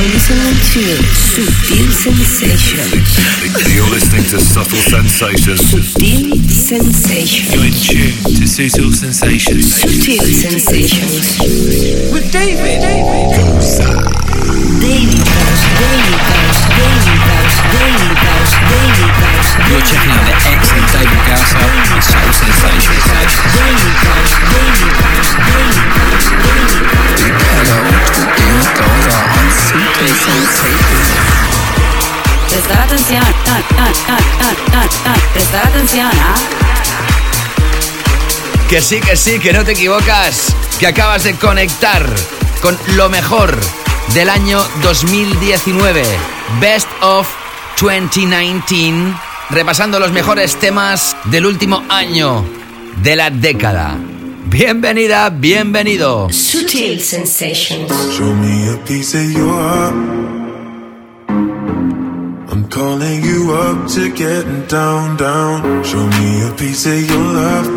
are listening to Subtle Sensations. You're listening to Subtle Sensations. Subtle Sensations. You're in tune to Subtle Sensations. Subtle Sensations. With David. Daily Dose, Daily Dose, Daily Dose, Daily Dose, Daily Dose. You're checking out the excellent David Gausser with Soul Sensations. Daily Dose, Daily Dose, Daily Dose, Daily Dose. Hello Que sí, que sí, que no te equivocas, que acabas de conectar con lo mejor del año 2019, Best of 2019, repasando los mejores temas del último año de la década. Bienvenida, bienvenido. Subtle Sensations. Show me a piece of your heart. I'm calling you up to getting down, down. Show me a piece of your love.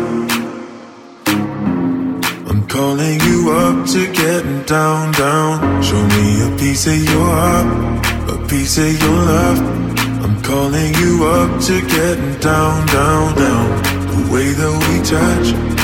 I'm calling you up to getting down, down. Show me a piece of your heart, a piece of your love. I'm calling you up to getting down, down, down. The way that we touch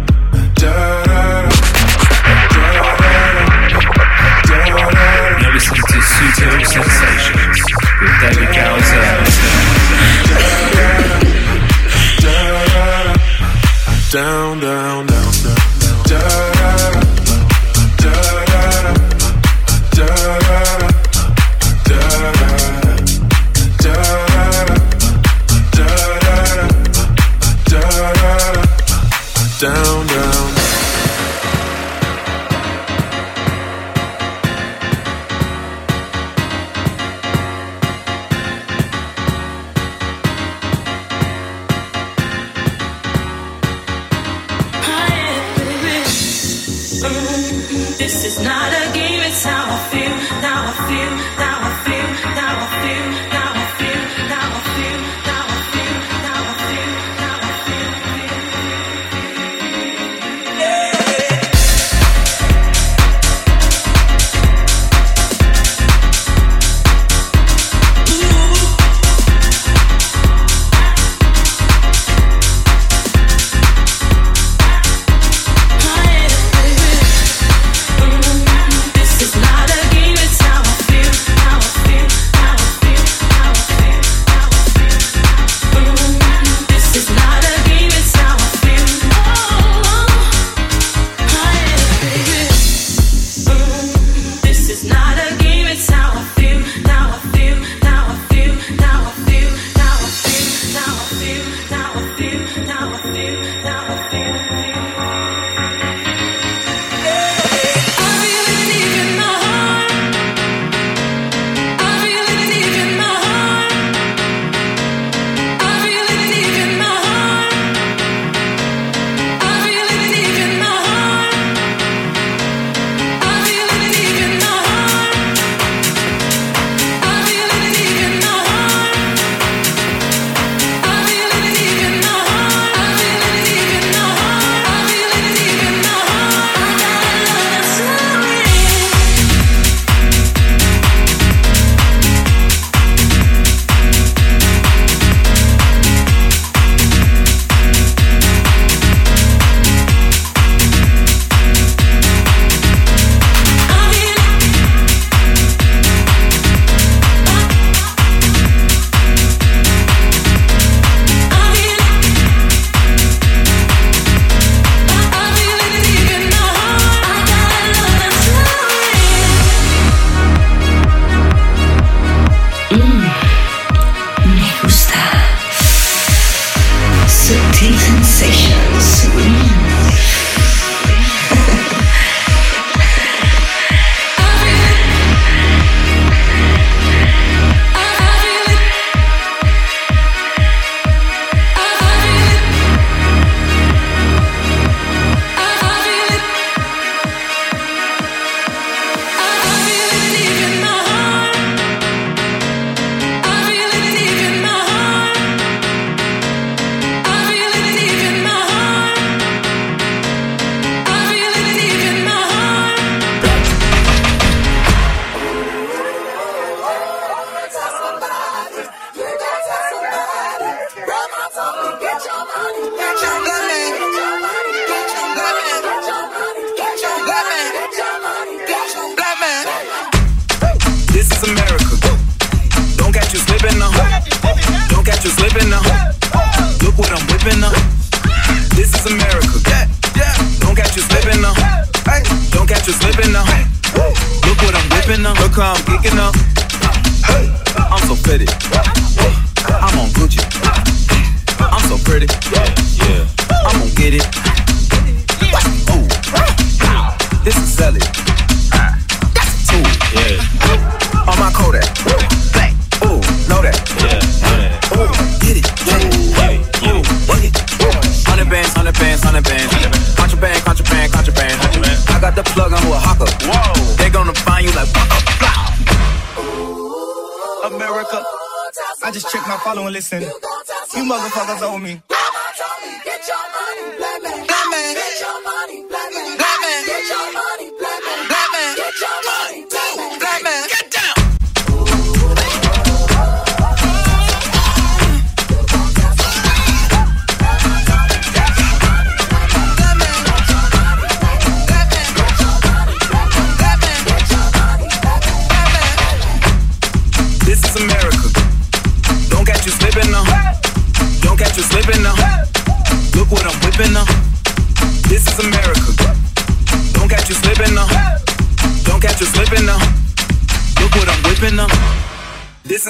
You're to Sensations with David. Down, down, down, down. Da catch you slipping now. Look what I'm whipping now. This is America. Yeah, yeah. Don't catch you slipping now. Don't catch you slipping now. Look what I'm whipping now. Look how I'm geeking up. Just checked my follow and listen. You motherfuckers owe me. Get your money, black man. Black man. Get your money, black man. Black man. Get your money,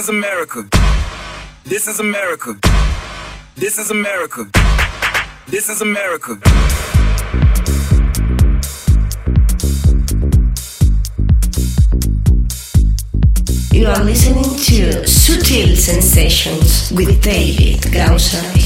is America. This is America. This is America. This is America. You are listening to Sutil Sensations with David Gausser.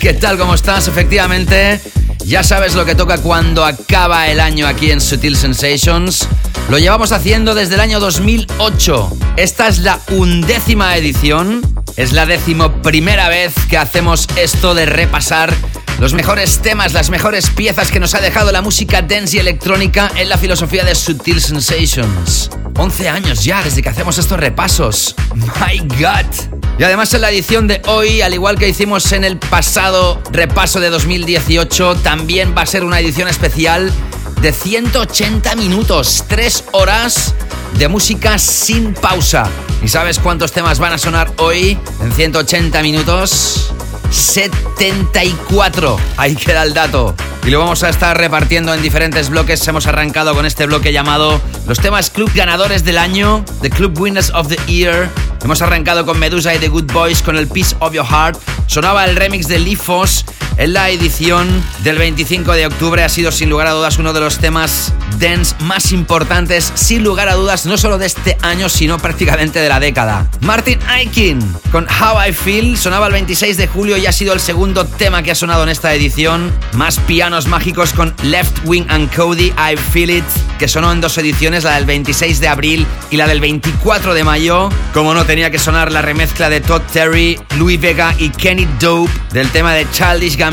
¿Qué tal? ¿Cómo estás? Efectivamente, ya sabes lo que toca cuando acaba el año aquí en Sutil Sensations. Lo llevamos haciendo desde el año 2008. Esta es la undécima edición. Es la décimo primera vez que hacemos esto de repasar los mejores temas, las mejores piezas que nos ha dejado la música dance y electrónica en la filosofía de Sutil Sensations. 11 años ya desde que hacemos estos repasos. My God. Y además en la edición de hoy, al igual que hicimos en el pasado repaso de 2018, también va a ser una edición especial de 180 minutos, 3 horas de música sin pausa. ¿Y sabes cuántos temas van a sonar hoy en 180 minutos? 74. Ahí queda el dato. Y lo vamos a estar repartiendo en diferentes bloques. Hemos arrancado con este bloque llamado Los temas club ganadores del año, The Club Winners of the Year. Hemos arrancado con Medusa y The Good Boys con el Piece of Your Heart. Sonaba el remix de Lifos en la edición del 25 de octubre. Ha sido sin lugar a dudas uno de los temas dance más importantes, sin lugar a dudas, no solo de este año, sino prácticamente de la década. Martin Aikin con How I Feel sonaba el 26 de julio y ha sido el segundo tema que ha sonado en esta edición. Más pianos mágicos con Left Wing and Cody, I Feel It, que sonó en dos ediciones, la del 26 de abril y la del 24 de mayo. Como no tenía que sonar la remezcla de Todd Terry, Louis Vega y Kenny Dope del tema de Childish Gambino,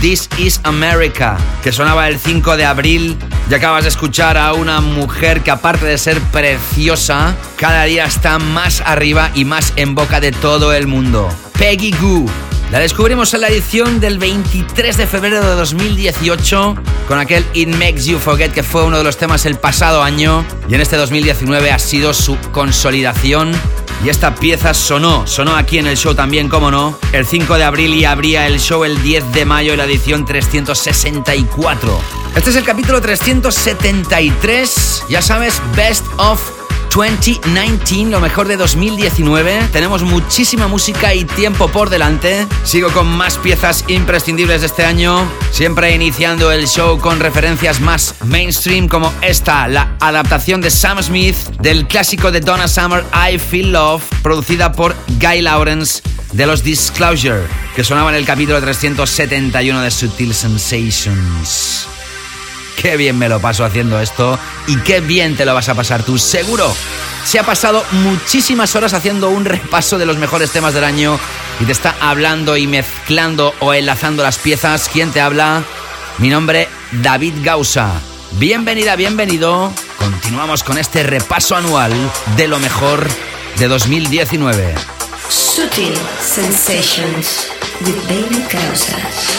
This is America, que sonaba el 5 de abril. Ya acabas de escuchar a una mujer que aparte de ser preciosa, cada día está más arriba y más en boca de todo el mundo. Peggy Goo. La descubrimos en la edición del 23 de febrero de 2018 con aquel It Makes You Forget que fue uno de los temas el pasado año. Y en este 2019 ha sido su consolidación. Y esta pieza sonó, sonó aquí en el show también, como no, el 5 de abril y abría el show el 10 de mayo en la edición 364. Este es el capítulo 373, ya sabes, Best of 2019, lo mejor de 2019. Tenemos muchísima música y tiempo por delante. Sigo con más piezas imprescindibles de este año, siempre iniciando el show con referencias más mainstream como esta, la adaptación de Sam Smith del clásico de Donna Summer I Feel Love, producida por Guy Lawrence de los Disclosure, que sonaba en el capítulo 371 de Sutil Sensations. Qué bien me lo paso haciendo esto y qué bien te lo vas a pasar tú, seguro. Se ha pasado muchísimas horas haciendo un repaso de los mejores temas del año y te está hablando y mezclando o enlazando las piezas. ¿Quién te habla? Mi nombre, David Gausa. Bienvenida, bienvenido. Continuamos con este repaso anual de lo mejor de 2019. Sutil Sensations with David Gausas.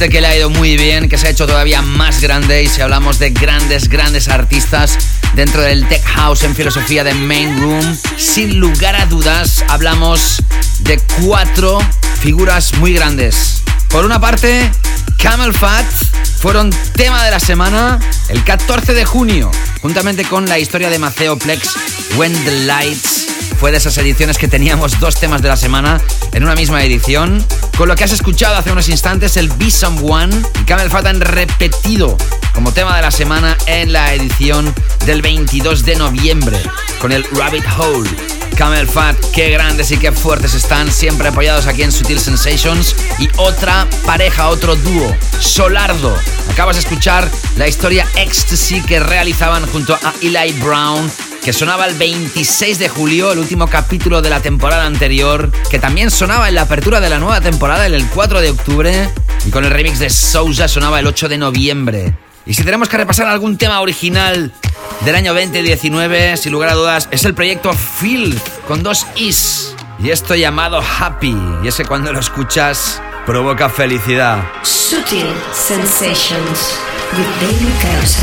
Gente que le ha ido muy bien, que se ha hecho todavía más grande y si hablamos de grandes, grandes artistas dentro del Tech House en filosofía de Main Room, sin lugar a dudas hablamos de cuatro figuras muy grandes. Por una parte, Camel Fat fueron tema de la semana el 14 de junio, juntamente con la historia de Maceo Plex, When the Lights fue de esas ediciones que teníamos dos temas de la semana en una misma edición. Con lo que has escuchado hace unos instantes, el Be Someone y Camel Fat han repetido como tema de la semana en la edición del 22 de noviembre con el Rabbit Hole. Camel Fat, qué grandes y qué fuertes están, siempre apoyados aquí en Sutil Sensations. Y otra pareja, otro dúo, Solardo. Acabas de escuchar la historia Ecstasy que realizaban junto a Eli Brown que sonaba el 26 de julio, el último capítulo de la temporada anterior, que también sonaba en la apertura de la nueva temporada el 4 de octubre, y con el remix de Sousa sonaba el 8 de noviembre. Y si tenemos que repasar algún tema original del año 2019, sin lugar a dudas, es el proyecto Filth, con dos is, y esto llamado Happy, y ese cuando lo escuchas provoca felicidad. Sutil Sensations with David Causa.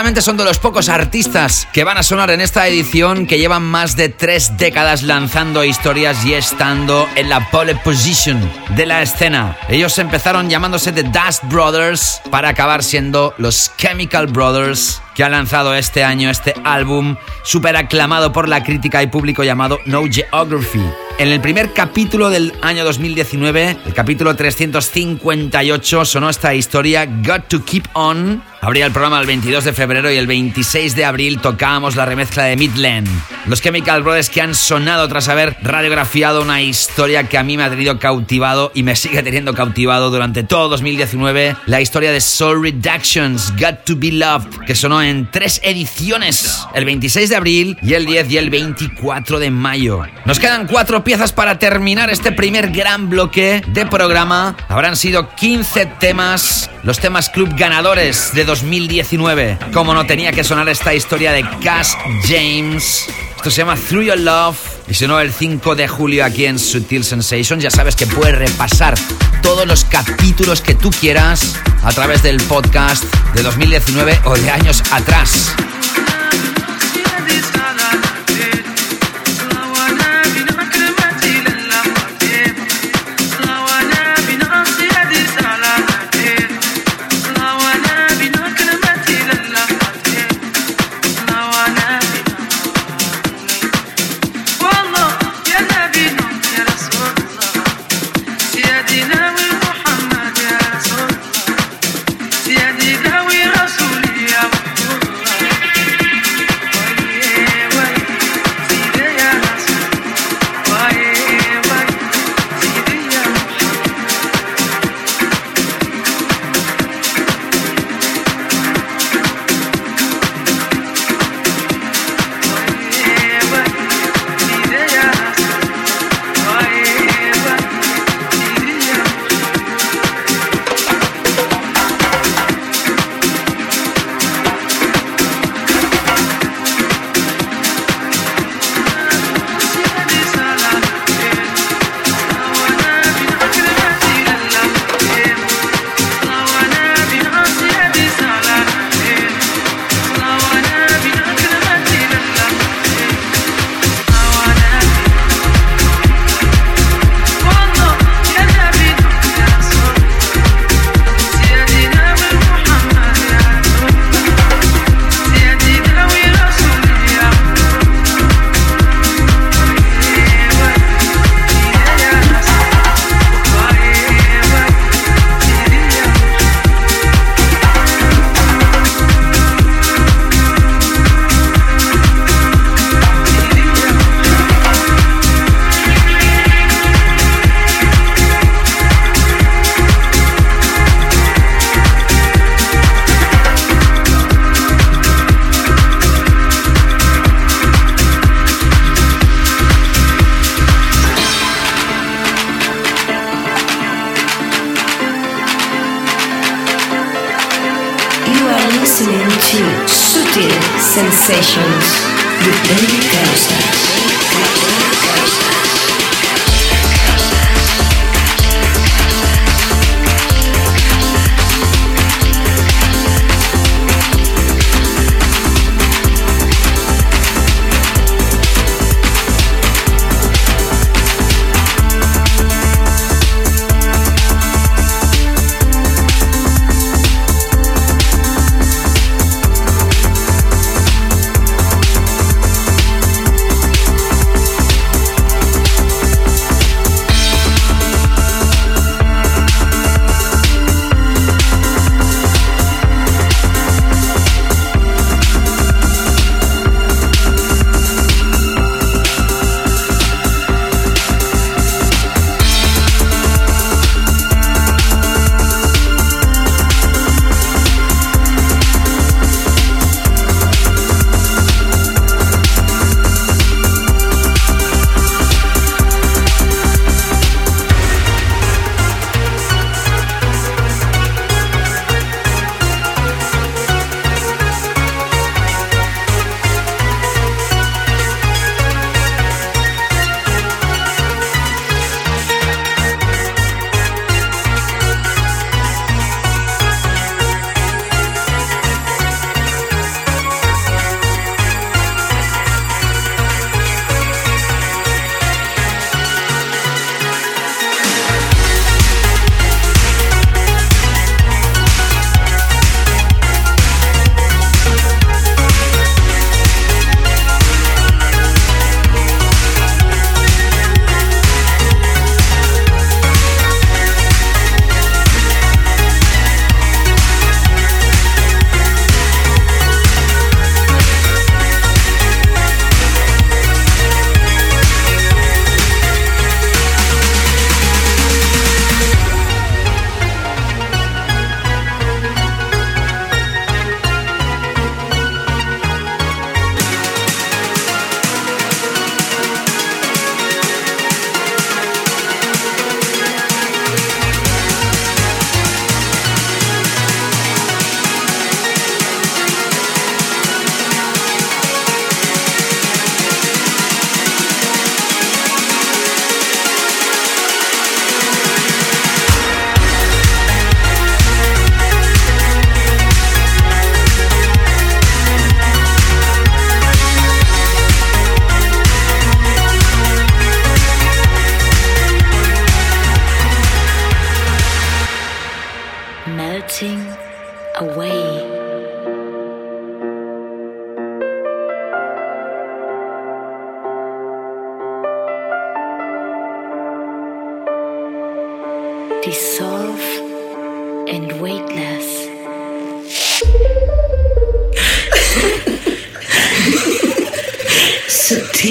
Seguramente son de los pocos artistas que van a sonar en esta edición que llevan más de tres décadas lanzando historias y estando en la pole position de la escena. Ellos empezaron llamándose The Dust Brothers para acabar siendo los Chemical Brothers que han lanzado este año este álbum súper aclamado por la crítica y público llamado No Geography. En el primer capítulo del año 2019, el capítulo 358, sonó esta historia Got to Keep On. Abría el programa el 22 de febrero y el 26 de abril tocábamos la remezcla de Midland. Los Chemical Brothers que han sonado tras haber radiografiado una historia que a mí me ha tenido cautivado y me sigue teniendo cautivado durante todo 2019. La historia de Soul Reductions, Got to Be Loved, que sonó en tres ediciones, el 26 de abril y el 10 y el 24 de mayo. Nos quedan cuatro piezas para terminar este primer gran bloque de programa. Habrán sido 15 temas, los temas club ganadores de 2019. Como no tenía que sonar esta historia de Cass James. Esto se llama Through Your Love y sonó el 5 de julio aquí en Sutil Sensations. Ya sabes que puedes repasar todos los capítulos que tú quieras a través del podcast de 2019 o de años atrás.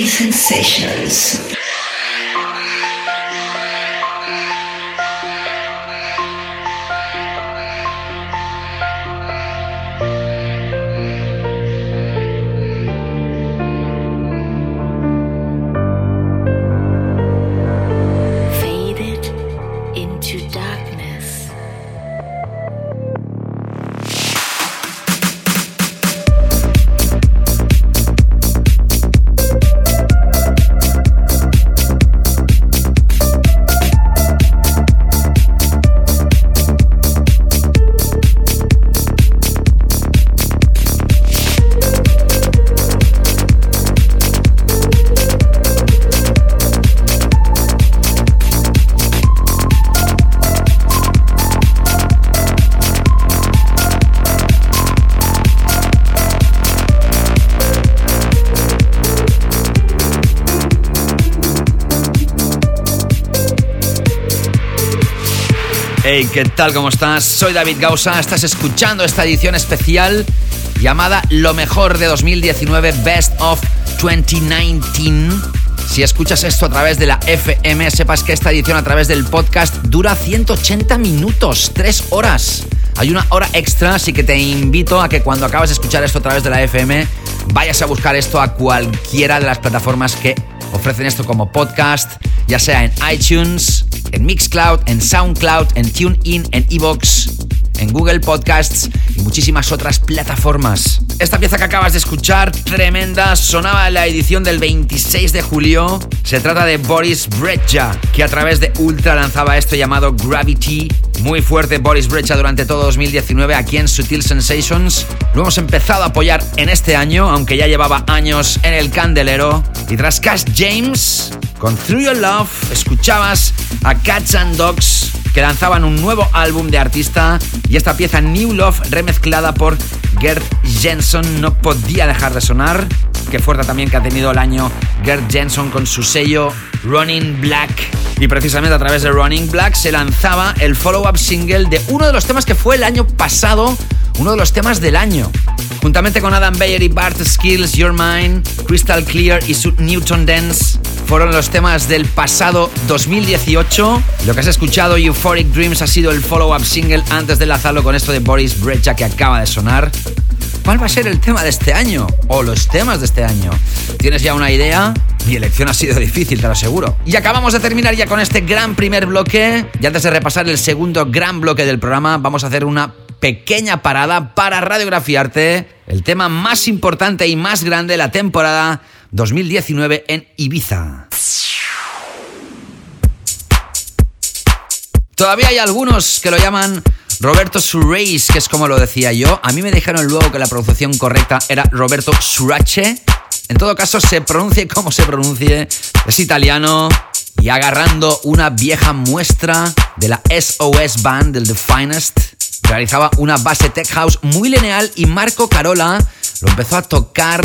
Sensations. ¿Qué tal? ¿Cómo estás? Soy David Gausa. Estás escuchando esta edición especial llamada Lo mejor de 2019 Best of 2019. Si escuchas esto a través de la FM, sepas que esta edición a través del podcast dura 180 minutos, 3 horas. Hay una hora extra, así que te invito a que cuando acabas de escuchar esto a través de la FM, vayas a buscar esto a cualquiera de las plataformas que ofrecen esto como podcast, ya sea en iTunes, en Mixcloud, en Soundcloud, en TuneIn, en Evox, en Google Podcasts y muchísimas otras plataformas. Esta pieza que acabas de escuchar, tremenda, sonaba en la edición del 26 de julio. Se trata de Boris Brecha, que a través de Ultra lanzaba esto llamado Gravity. Muy fuerte Boris Brecha durante todo 2019 aquí en Sutil Sensations. Lo hemos empezado a apoyar en este año, aunque ya llevaba años en el candelero. Y tras Cash James, con Through Your Love, escuchabas a Cats and Dogs que lanzaban un nuevo álbum de artista y esta pieza New Love remezclada por Gert Jensen no podía dejar de sonar. Qué fuerte también que ha tenido el año Gert Jensen con su sello Running Black. Y precisamente a través de Running Black se lanzaba el follow-up single de uno de los temas que fue el año pasado, uno de los temas del año. Juntamente con Adam Bayer y Bart Skills, Your Mind, Crystal Clear y su Newton Dance fueron los temas del pasado 2018. Lo que has escuchado, Euphoric Dreams, ha sido el follow-up single antes de enlazarlo con esto de Boris Brecha que acaba de sonar. ¿Cuál va a ser el tema de este año? O los temas de este año. ¿Tienes ya una idea? Mi elección ha sido difícil, te lo aseguro. Y acabamos de terminar ya con este gran primer bloque. Y antes de repasar el segundo gran bloque del programa, vamos a hacer una pequeña parada para radiografiarte el tema más importante y más grande de la temporada 2019 en Ibiza. Todavía hay algunos que lo llaman Roberto Surreis, que es como lo decía yo. A mí me dijeron luego que la pronunciación correcta era Roberto Surace. En todo caso, se pronuncie como se pronuncie, es italiano y agarrando una vieja muestra de la SOS Band del The Finest, realizaba una base tech house muy lineal y Marco Carola lo empezó a tocar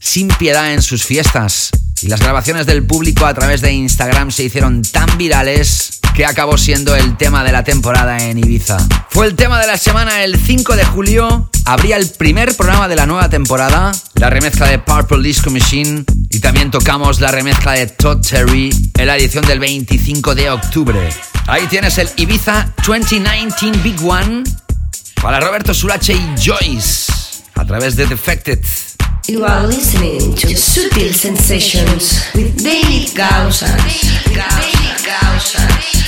sin piedad en sus fiestas. Y las grabaciones del público a través de Instagram se hicieron tan virales que acabó siendo el tema de la temporada en Ibiza. Fue el tema de la semana el 5 de julio, abría el primer programa de la nueva temporada, la remezcla de Purple Disco Machine y también tocamos la remezcla de Todd Terry en la edición del 25 de octubre. Ahí tienes el Ibiza 2019 Big One para Roberto Surache y Joyce a través de Defected. You are listening to Sutil Sensations with David Gausa. David.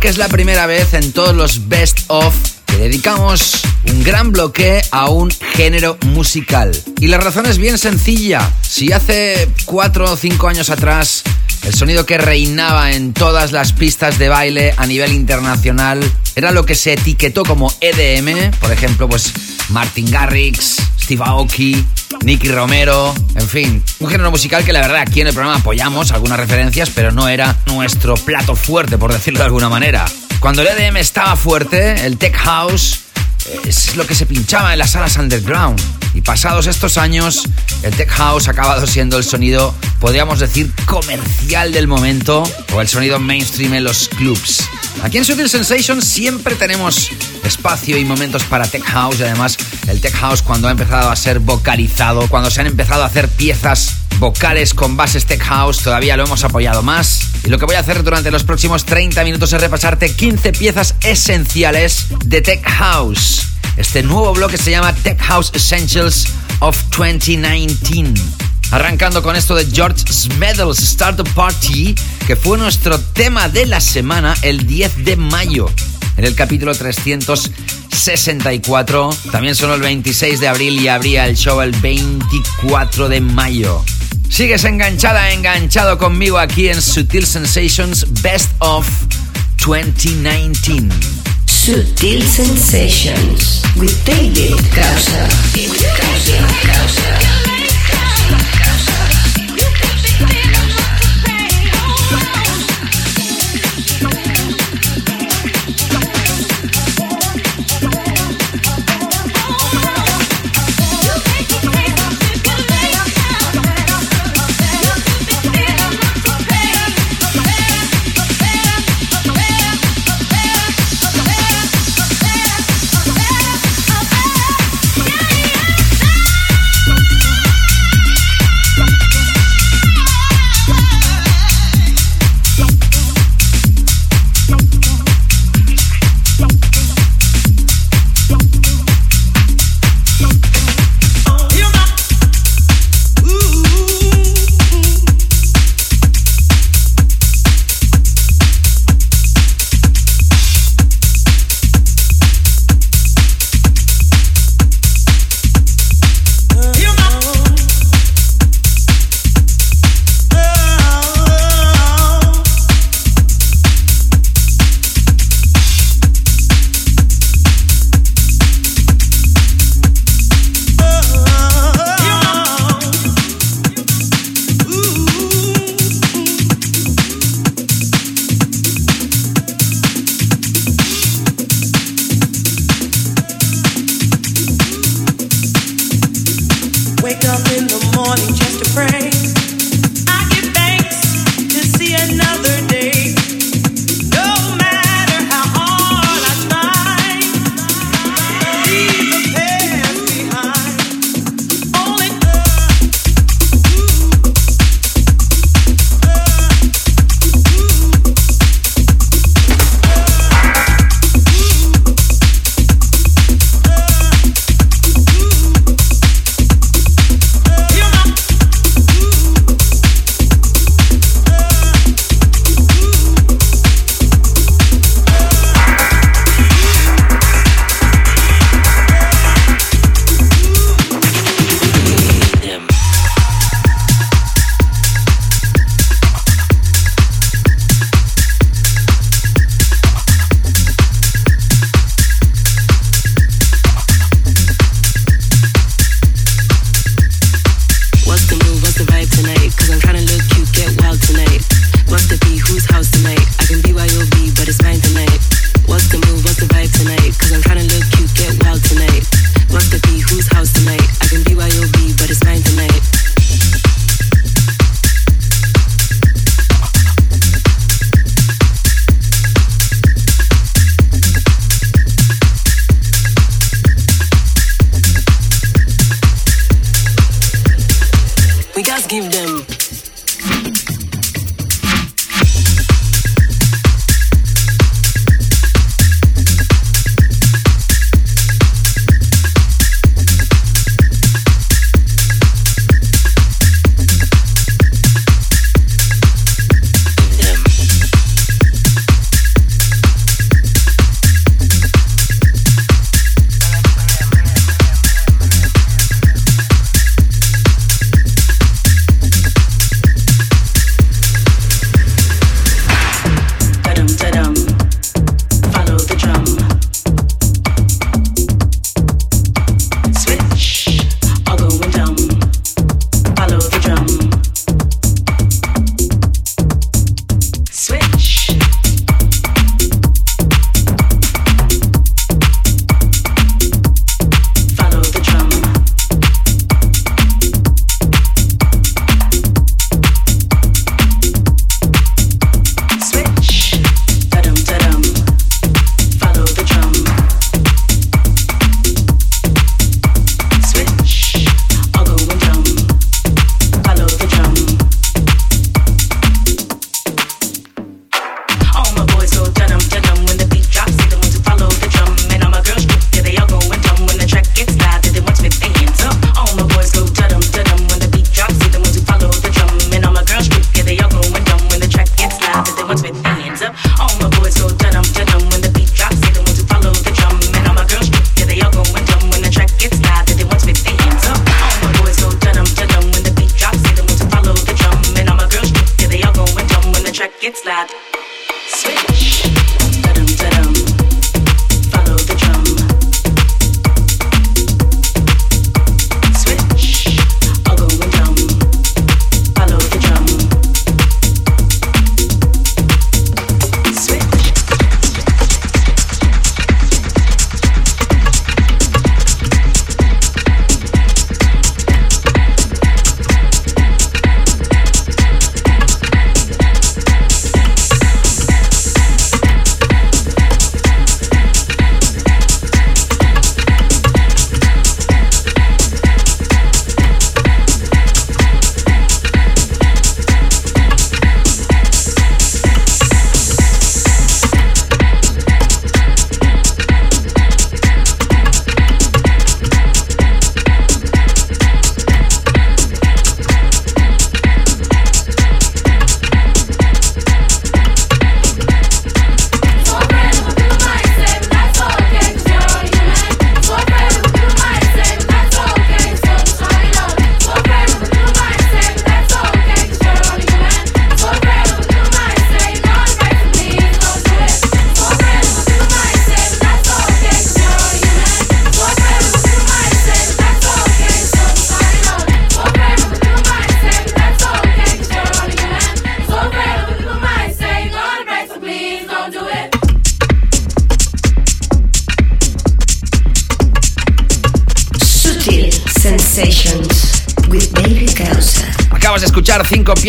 Que es la primera vez en todos los Best of que dedicamos un gran bloque a un género musical. Y la razón es bien sencilla. Si hace 4 o 5 años atrás el sonido que reinaba en todas las pistas de baile a nivel internacional era lo que se etiquetó como EDM, por ejemplo, pues Martin Garrix, Steve Aoki, Nicky Romero, en fin, un género musical que la verdad aquí en el programa apoyamos algunas referencias, pero no era nuestro plato fuerte, por decirlo de alguna manera. Cuando el EDM estaba fuerte, el Tech House es lo que se pinchaba en las salas underground. Y pasados estos años, el Tech House ha acabado siendo el sonido, podríamos decir, comercial del momento o el sonido mainstream en los clubs. Aquí en Sutil Sensation siempre tenemos espacio y momentos para Tech House y además el Tech House cuando ha empezado a ser vocalizado, cuando se han empezado a hacer piezas vocales con bases Tech House, todavía lo hemos apoyado más. Y lo que voy a hacer durante los próximos 30 minutos es repasarte 15 piezas esenciales de Tech House. Este nuevo bloque se llama Tech House Essentials of 2019. Arrancando con esto de George Smedles Start the Party, que fue nuestro tema de la semana el 10 de mayo. En el capítulo 364, también sonó el 26 de abril y abría el show el 24 de mayo. Sigues enganchada, enganchado conmigo aquí en Sutil Sensations Best of 2019. Sutil Sensations with David Causa. Yeah.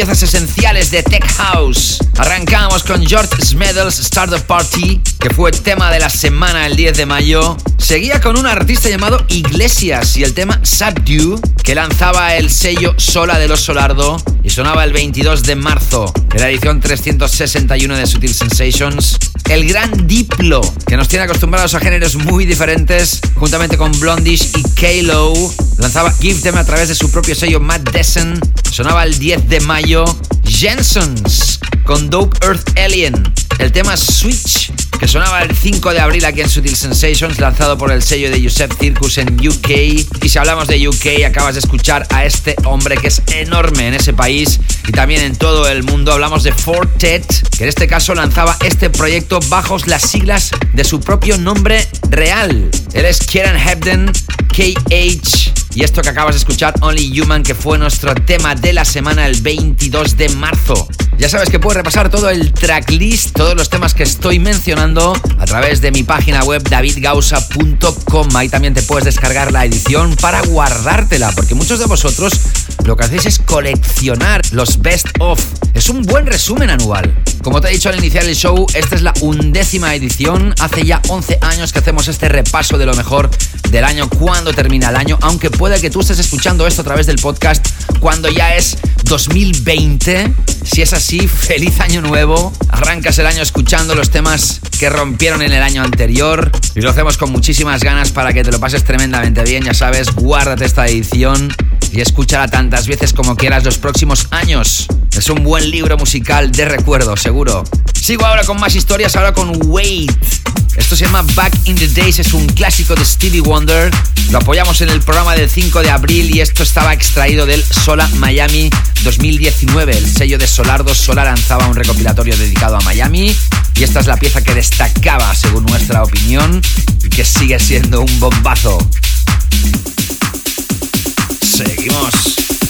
Piezas esenciales de Tech House. Arrancamos con George Smedels Start the Party, que fue tema de la semana el 10 de mayo. Seguía con un artista llamado Iglesias y el tema Subdue, que lanzaba el sello Sola de los Solardo y sonaba el 22 de marzo de la edición 361 de Sutil Sensations. El gran Diplo, que nos tiene acostumbrados a géneros muy diferentes, juntamente con Blondish y K-Lo, lanzaba Give Them a través de su propio sello Matt Dessen. Sonaba el 10 de mayo. Jensons con Dope Earth Alien. El tema Switch, que sonaba el 5 de abril aquí en Sutil Sensations, lanzado por el sello de Joseph Circus en UK. Y si hablamos de UK, acabas de escuchar a este hombre que es enorme en ese país y también en todo el mundo. Hablamos de Fortet, que en este caso lanzaba este proyecto bajo las siglas de su propio nombre real. Él es Kieran Hebden, KH. Y esto que acabas de escuchar, Only Human, que fue nuestro tema de la semana el 22 de marzo. Ya sabes que puedes repasar todo el tracklist, todos los temas que estoy mencionando a través de mi página web davidgausa.com. Ahí también te puedes descargar la edición para guardártela, porque muchos de vosotros lo que hacéis es coleccionar los best of. Es un buen resumen anual. Como te he dicho al iniciar el show, esta es la undécima edición. Hace ya 11 años que hacemos este repaso de lo mejor del año cuando termina el año, aunque puede que tú estés escuchando esto a través del podcast cuando ya es 2020. Si es así, feliz año nuevo. Arrancas el año escuchando los temas que rompieron en el año anterior y lo hacemos con muchísimas ganas para que te lo pases tremendamente bien. Ya sabes, guárdate esta edición y escúchala tantas veces como quieras los próximos años. Es un buen libro musical de recuerdo, seguro. Sigo ahora con más historias, ahora con Wait. Esto se llama Back in the Days, es un clásico de Stevie Wonder. Lo apoyamos en el programa del 5 de abril y esto estaba extraído del Sola Miami 2019. El sello de Solardo Sola lanzaba un recopilatorio dedicado a Miami y esta es la pieza que destacaba según nuestra opinión y que sigue siendo un bombazo. Seguimos.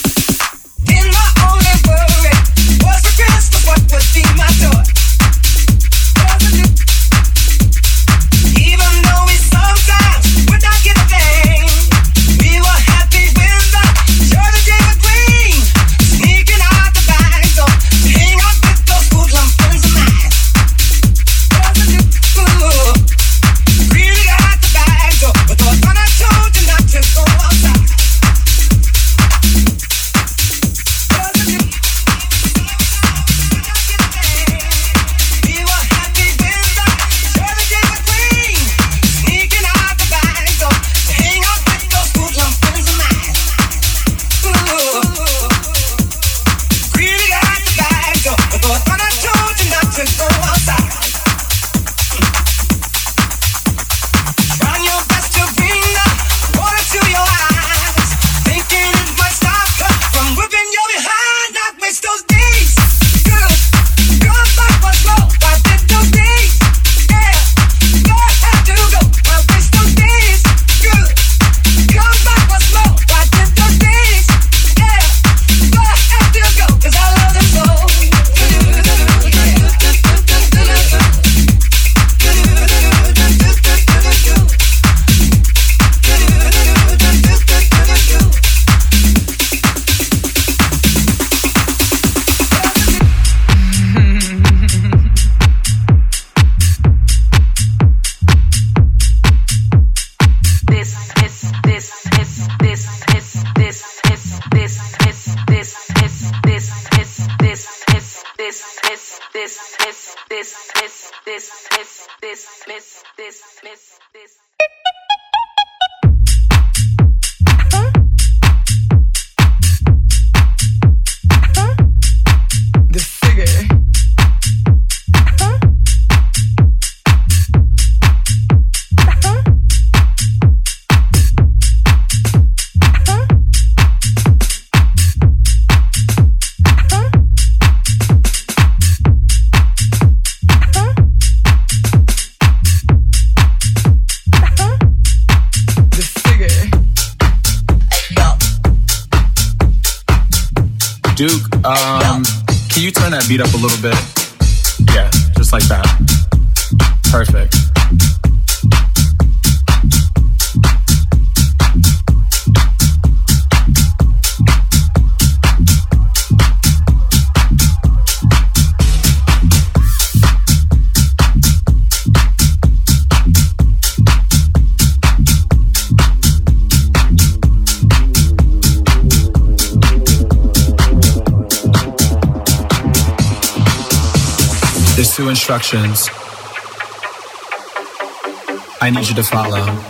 I need you to follow.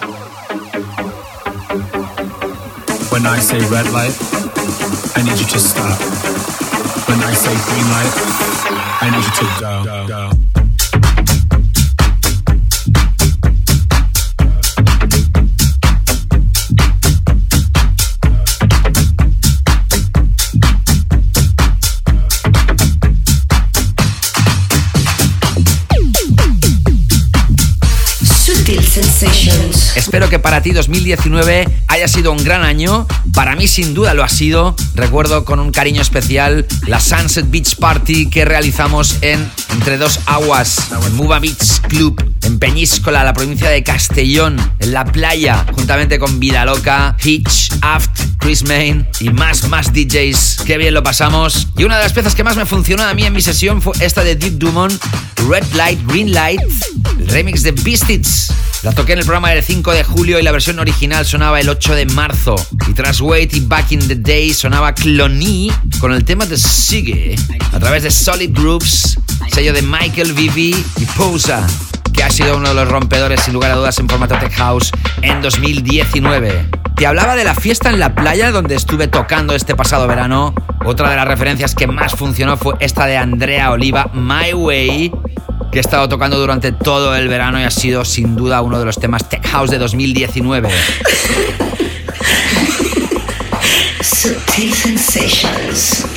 2019 haya sido un gran año. Para mí sin duda lo ha sido. Recuerdo con un cariño especial la Sunset Beach Party que realizamos en Entre Dos Aguas, en Muba Beach Club, en Peñíscola, la provincia de Castellón, en la playa, juntamente con Vida Loca, Hitch, Aft, Chris Main y más, más DJs. Qué bien lo pasamos. Y una de las piezas que más me funcionó a mí en mi sesión fue esta de Deep Dumont, Red Light, Green Light, el remix de Beastits. La toqué en el programa del 5 de julio y la versión original sonaba el 8 de marzo. Y tras Wait y Back in the Day sonaba Cloney con el tema de Sigue a través de Solid Groups, sello de Michael Vivi y Posa, que ha sido uno de los rompedores sin lugar a dudas en formato Tech House en 2019. Te hablaba de la fiesta en la playa donde estuve tocando este pasado verano. Otra de las referencias que más funcionó fue esta de Andrea Oliva, My Way, que he estado tocando durante todo el verano y ha sido sin duda uno de los temas Tech House de 2019. Sutil Sensations.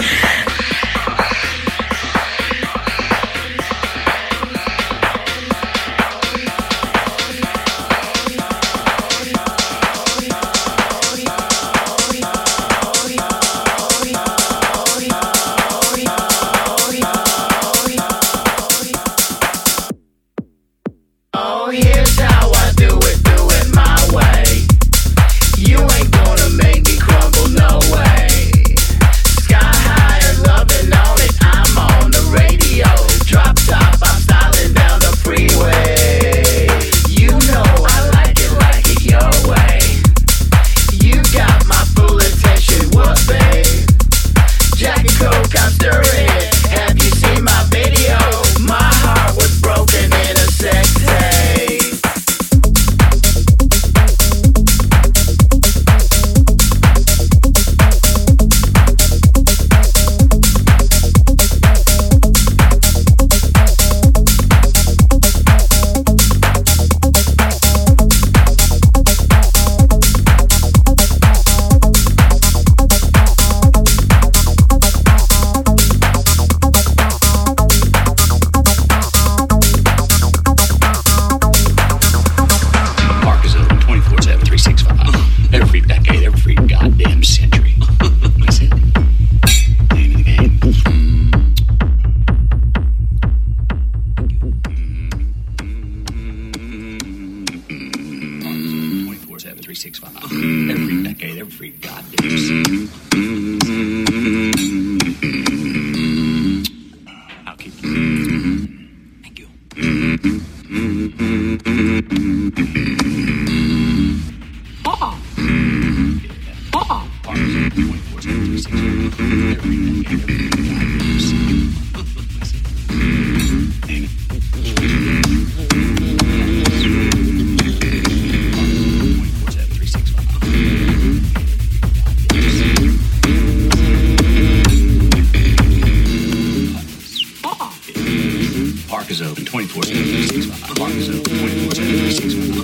24 7, 365. Park is open 24 7, 365.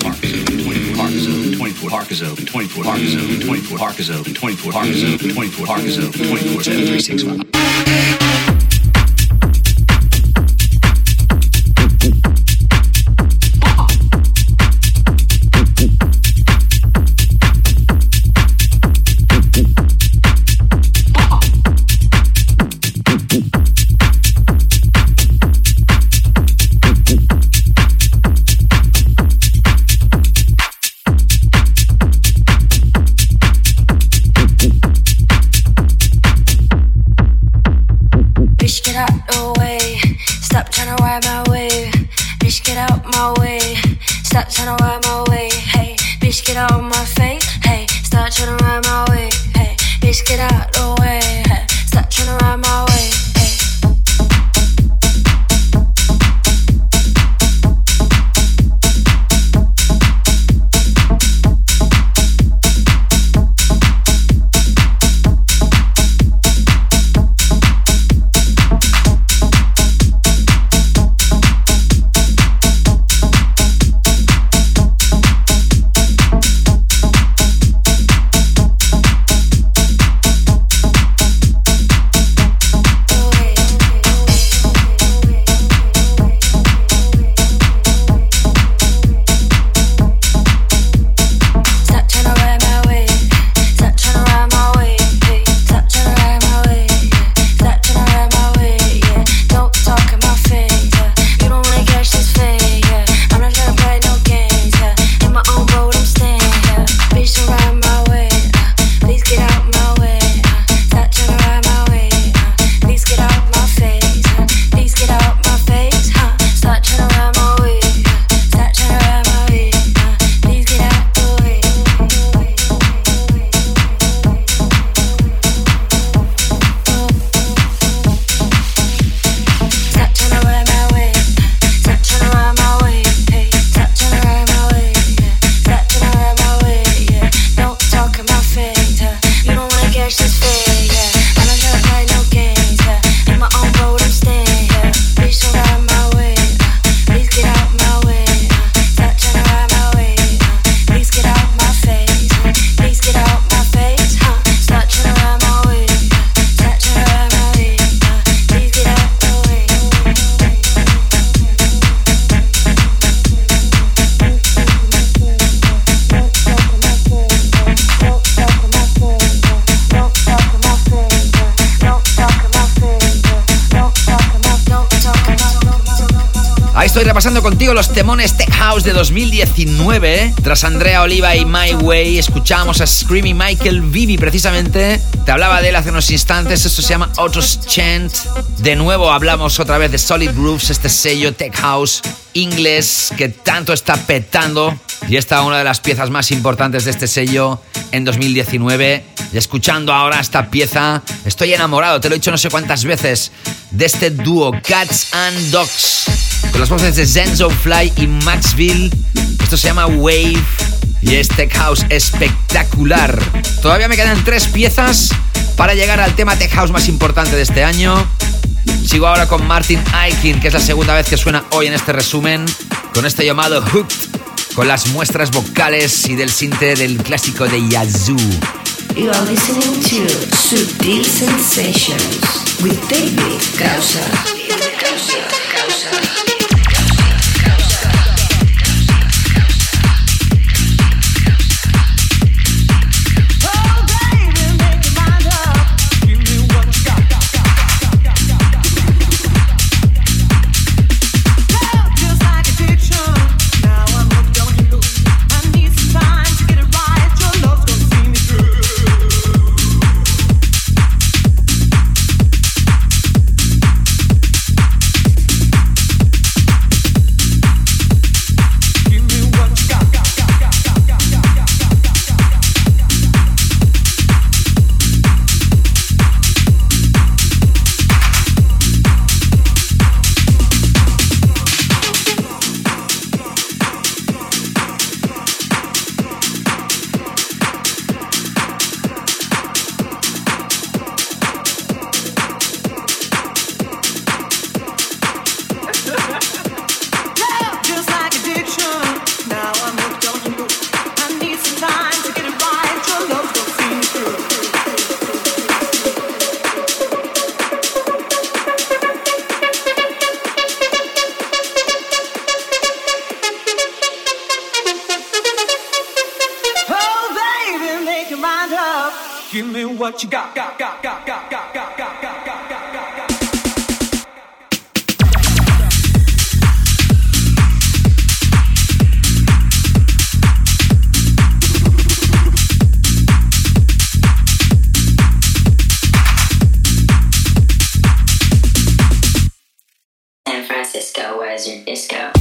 Park is open 24. Park is open 24. Park is open 24. Park is open 24. Park is repasando contigo los temones Tech House de 2019. Tras Andrea Oliva y My Way, escuchamos a Screamy Michael Vivi precisamente. Te hablaba de él hace unos instantes. Esto se llama Autos Chant. De nuevo hablamos otra vez de Solid Grooves, este sello Tech House inglés que tanto está petando. Y esta una de las piezas más importantes de este sello en 2019. Y escuchando ahora esta pieza, estoy enamorado, te lo he dicho no sé cuántas veces, de este dúo Cats and Dogs. Con las voces de Zenzo Fly y Maxville. Esto se llama Wave y es Tech House espectacular. Todavía me quedan tres piezas para llegar al tema Tech House más importante de este año. Sigo ahora con Martin Aikin, que es la segunda vez que suena hoy en este resumen, con este llamado Hooked, con las muestras vocales y del sinte del clásico de Yazoo. You are listening to Subtle Sensations with David Causa. Just Francisco, where's your disco?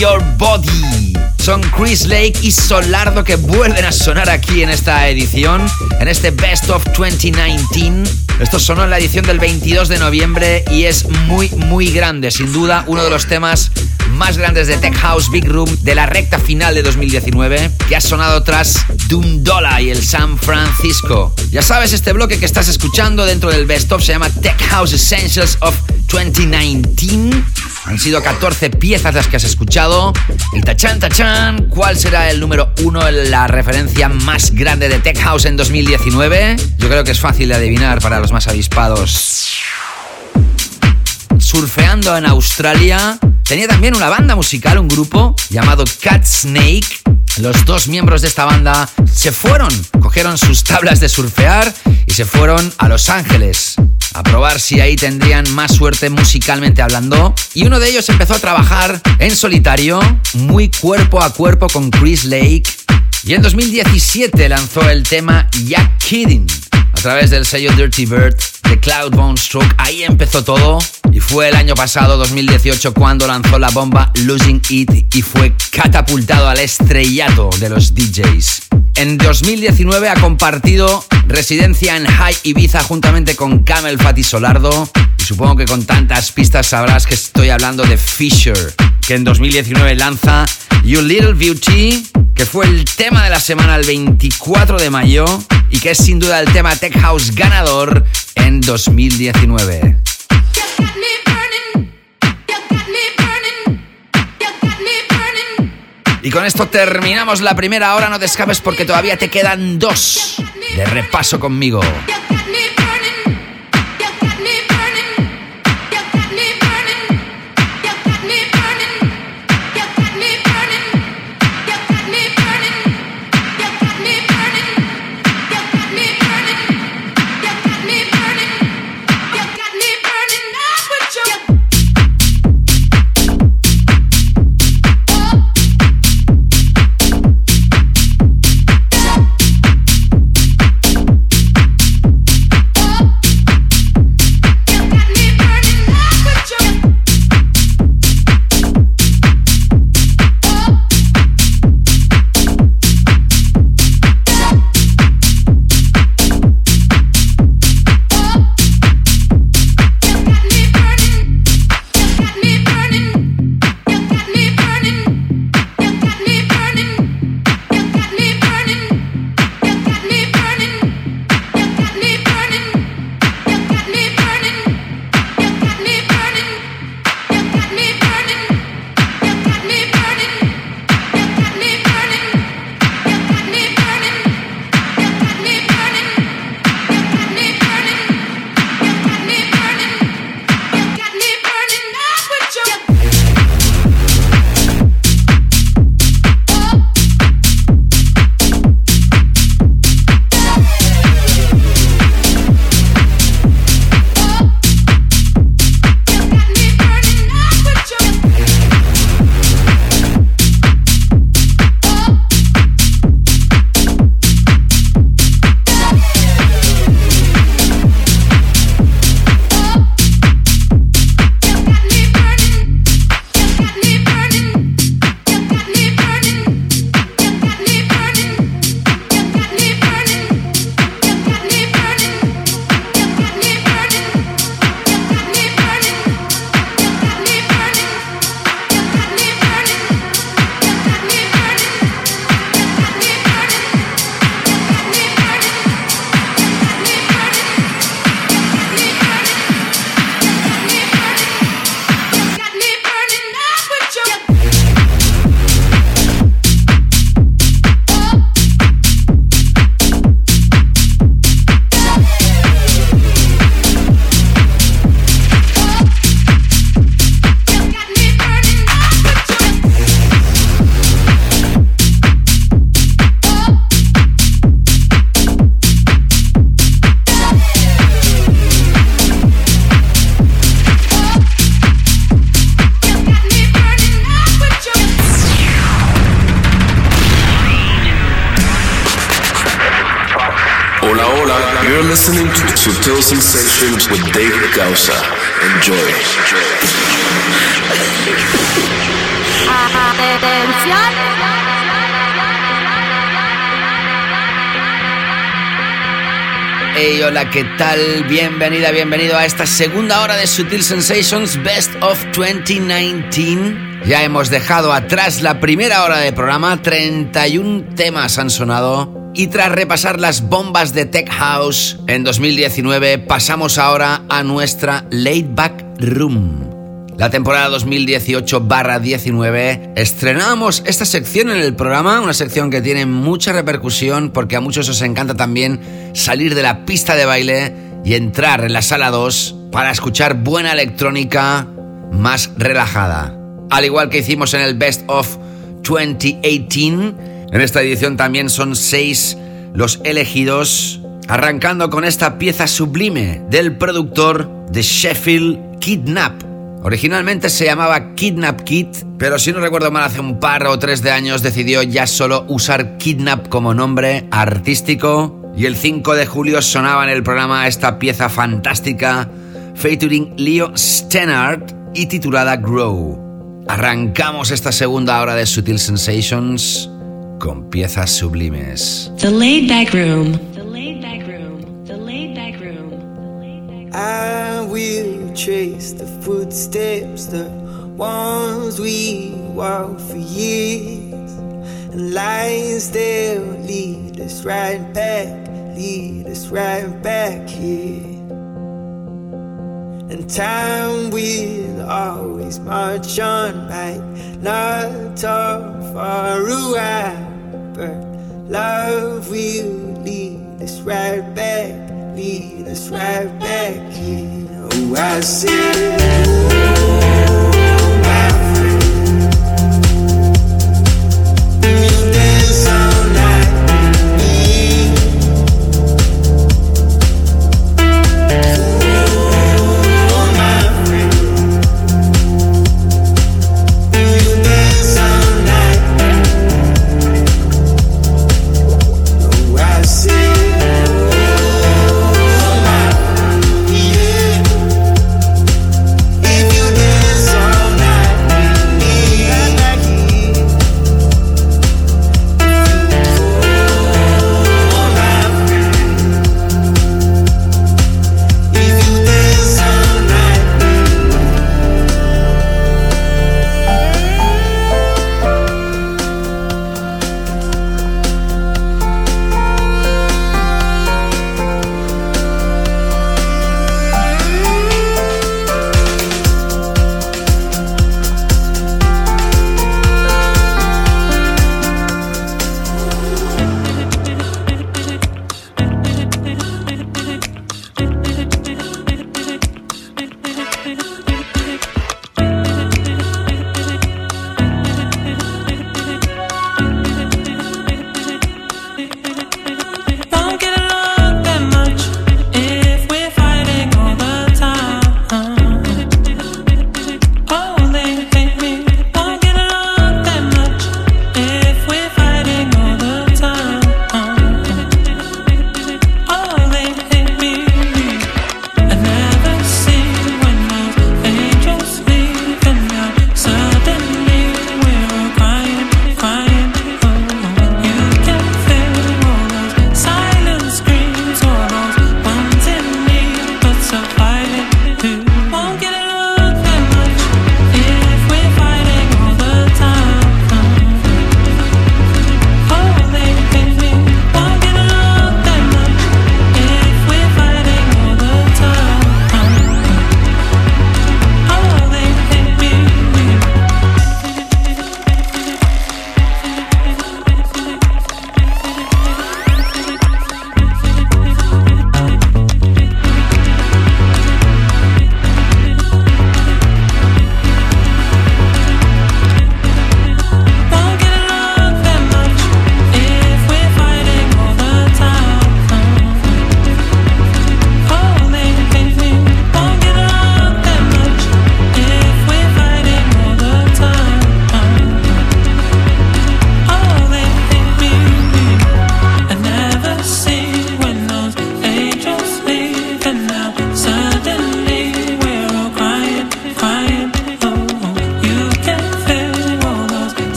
Your Body. Son Chris Lake y Solardo que vuelven a sonar aquí en esta edición, en este Best of 2019. Esto sonó en la edición del 22 de noviembre y es muy, muy grande. Sin duda, uno de los temas más grandes de Tech House Big Room de la recta final de 2019, que ha sonado tras Doom Dollar y el San Francisco. Ya sabes, este bloque que estás escuchando dentro del Best of se llama Tech House Essentials of 2019. Han sido 14 piezas las que has escuchado. Y tachan, tachan, ¿cuál será el número uno en la referencia más grande de Tech House en 2019? Yo creo que es fácil de adivinar para los más avispados. Surfeando en Australia, tenía también una banda musical, un grupo llamado Cat Snake. Los dos miembros de esta banda se fueron, cogieron sus tablas de surfear y se fueron a Los Ángeles a probar si ahí tendrían más suerte musicalmente hablando. Y uno de ellos empezó a trabajar en solitario, muy cuerpo a cuerpo con Chris Lake. Y en 2017 lanzó el tema Ya Kidding a través del sello Dirty Bird de Cloud Bone Stroke. Ahí empezó todo y fue el año pasado, 2018, cuando lanzó la bomba Losing It y fue catapultado al estrellato de los DJs. En 2019 ha compartido residencia en High Ibiza juntamente con Camel Fat y Solardo. Y supongo que con tantas pistas sabrás que estoy hablando de Fisher, que en 2019 lanza You Little Beauty, que fue el tema de la semana el 24 de mayo y que es sin duda el tema Tech House ganador en 2019. Y con esto terminamos la primera hora, no te escapes porque todavía te quedan dos de repaso conmigo. ¿Qué tal? Bienvenida, bienvenido a esta segunda hora de Sutil Sensations Best of 2019. Ya hemos dejado atrás la primera hora de programa, 31 temas han sonado. Y tras repasar las bombas de Tech House en 2019, pasamos ahora a nuestra Laid Back Room. La temporada 2018-19 estrenamos esta sección en el programa, una sección que tiene mucha repercusión porque a muchos os encanta también salir de la pista de baile y entrar en la sala 2 para escuchar buena electrónica más relajada. Al igual que hicimos en el Best of 2018, en esta edición también son seis los elegidos, arrancando con esta pieza sublime del productor de Sheffield Kidnap. Originalmente se llamaba Kidnap Kid, pero si no recuerdo mal, hace un par o tres de años decidió ya solo usar Kidnap como nombre artístico. Y el 5 de julio sonaba en el programa esta pieza fantástica, featuring Leo Stennard y titulada Grow. Arrancamos esta segunda hora de Sutil Sensations con piezas sublimes. The laid back room. I will trace the footsteps, the ones we walk for years, and lines they'll lead us right back, lead us right back here. And time will always march on, might not talk for a while, but love will lead us right back, lead us right back here. Oh, I say,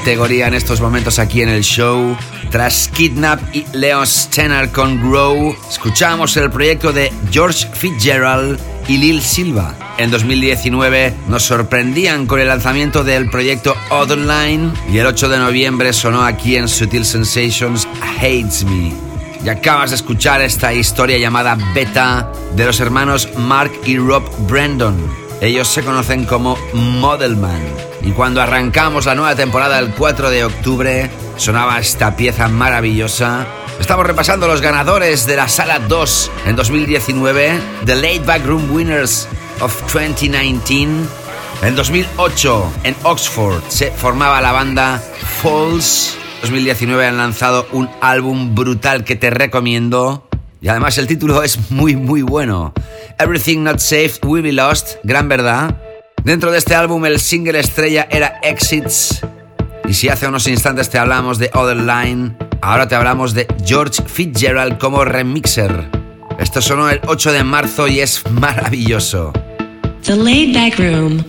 categoría en estos momentos aquí en el show. Tras Kidnap y Leon Steiner con Grow, escuchamos el proyecto de George Fitzgerald y Lil Silva. En 2019 nos sorprendían con el lanzamiento del proyecto Otherline y el 8 de noviembre sonó aquí en Sutil Sensations Hates Me. Y acabas de escuchar esta historia llamada Beta de los hermanos Mark y Rob Brandon. Ellos se conocen como Modelman. Y cuando arrancamos la nueva temporada el 4 de octubre, sonaba esta pieza maravillosa. Estamos repasando los ganadores de la Sala 2 en 2019, The Late Back Room Winners of 2019. En 2008, en Oxford, se formaba la banda Falls. 2019 han lanzado un álbum brutal que te recomiendo. Y además el título es muy muy bueno. Everything Not Saved Will Be Lost, gran verdad. Dentro de este álbum el single estrella era Exits. Y si hace unos instantes te hablamos de Other Line, ahora te hablamos de George Fitzgerald como remixer. Esto sonó el 8 de marzo y es maravilloso. The Laid Back Room.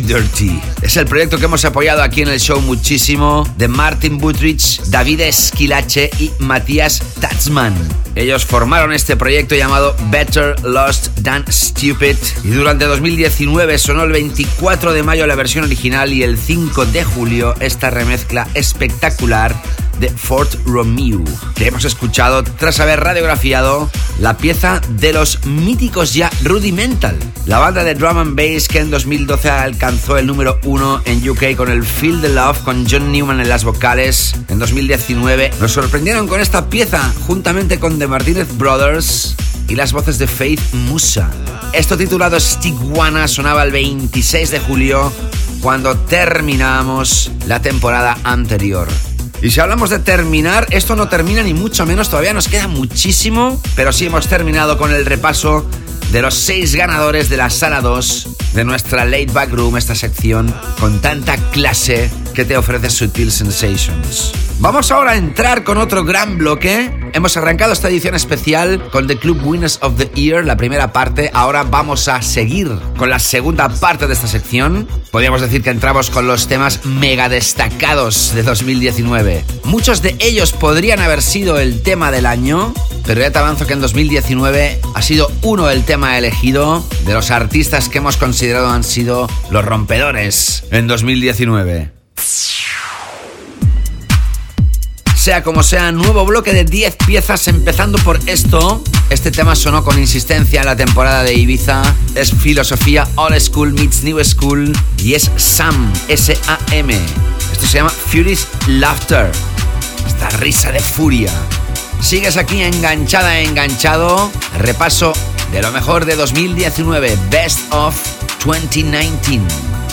Dirty. Es el proyecto que hemos apoyado aquí en el show muchísimo de Martin Butrich, David Esquilache y Matías Tatzman. Ellos formaron este proyecto llamado Better Lost Than Stupid y durante 2019 sonó el 24 de mayo la versión original y el 5 de julio esta remezcla espectacular de Fort Romeo, que hemos escuchado tras haber radiografiado la pieza de los míticos ya Rudimental, la banda de drum and bass que en 2012 alcanzó el número uno en UK con el Feel the Love con John Newman en las vocales. En 2019 nos sorprendieron con esta pieza juntamente con The Martinez Brothers y las voces de Faith Musa. Esto titulado Stigwana sonaba el 26 de julio cuando terminamos la temporada anterior. Y si hablamos de terminar, esto no termina ni mucho menos, todavía nos queda muchísimo, pero sí hemos terminado con el repaso de los seis ganadores de la sala 2 de nuestra Late Back Room, esta sección con tanta clase que te ofrece Sutil Sensations. Vamos ahora a entrar con otro gran bloque Hemos arrancado esta edición especial con The Club Winners of the Year, la primera parte. Ahora vamos a seguir con la segunda parte de esta sección. Podríamos decir que entramos con los temas mega destacados de 2019. Muchos de ellos podrían haber sido el tema del año, pero ya te avanzo que en 2019 ha sido uno el tema elegido de los artistas que hemos considerado han sido los rompedores en 2019. Sea como sea, nuevo bloque de 10 piezas empezando por esto. Este tema sonó con insistencia en la temporada de Ibiza. Es filosofía Old School meets New School y es Sam, S-A-M. Esto se llama Furious Laughter. Esta risa de furia. Sigues aquí enganchada, enganchado. Repaso de lo mejor de 2019. Best of 2019.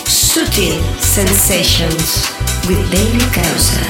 Sutil Sensations with David Causa.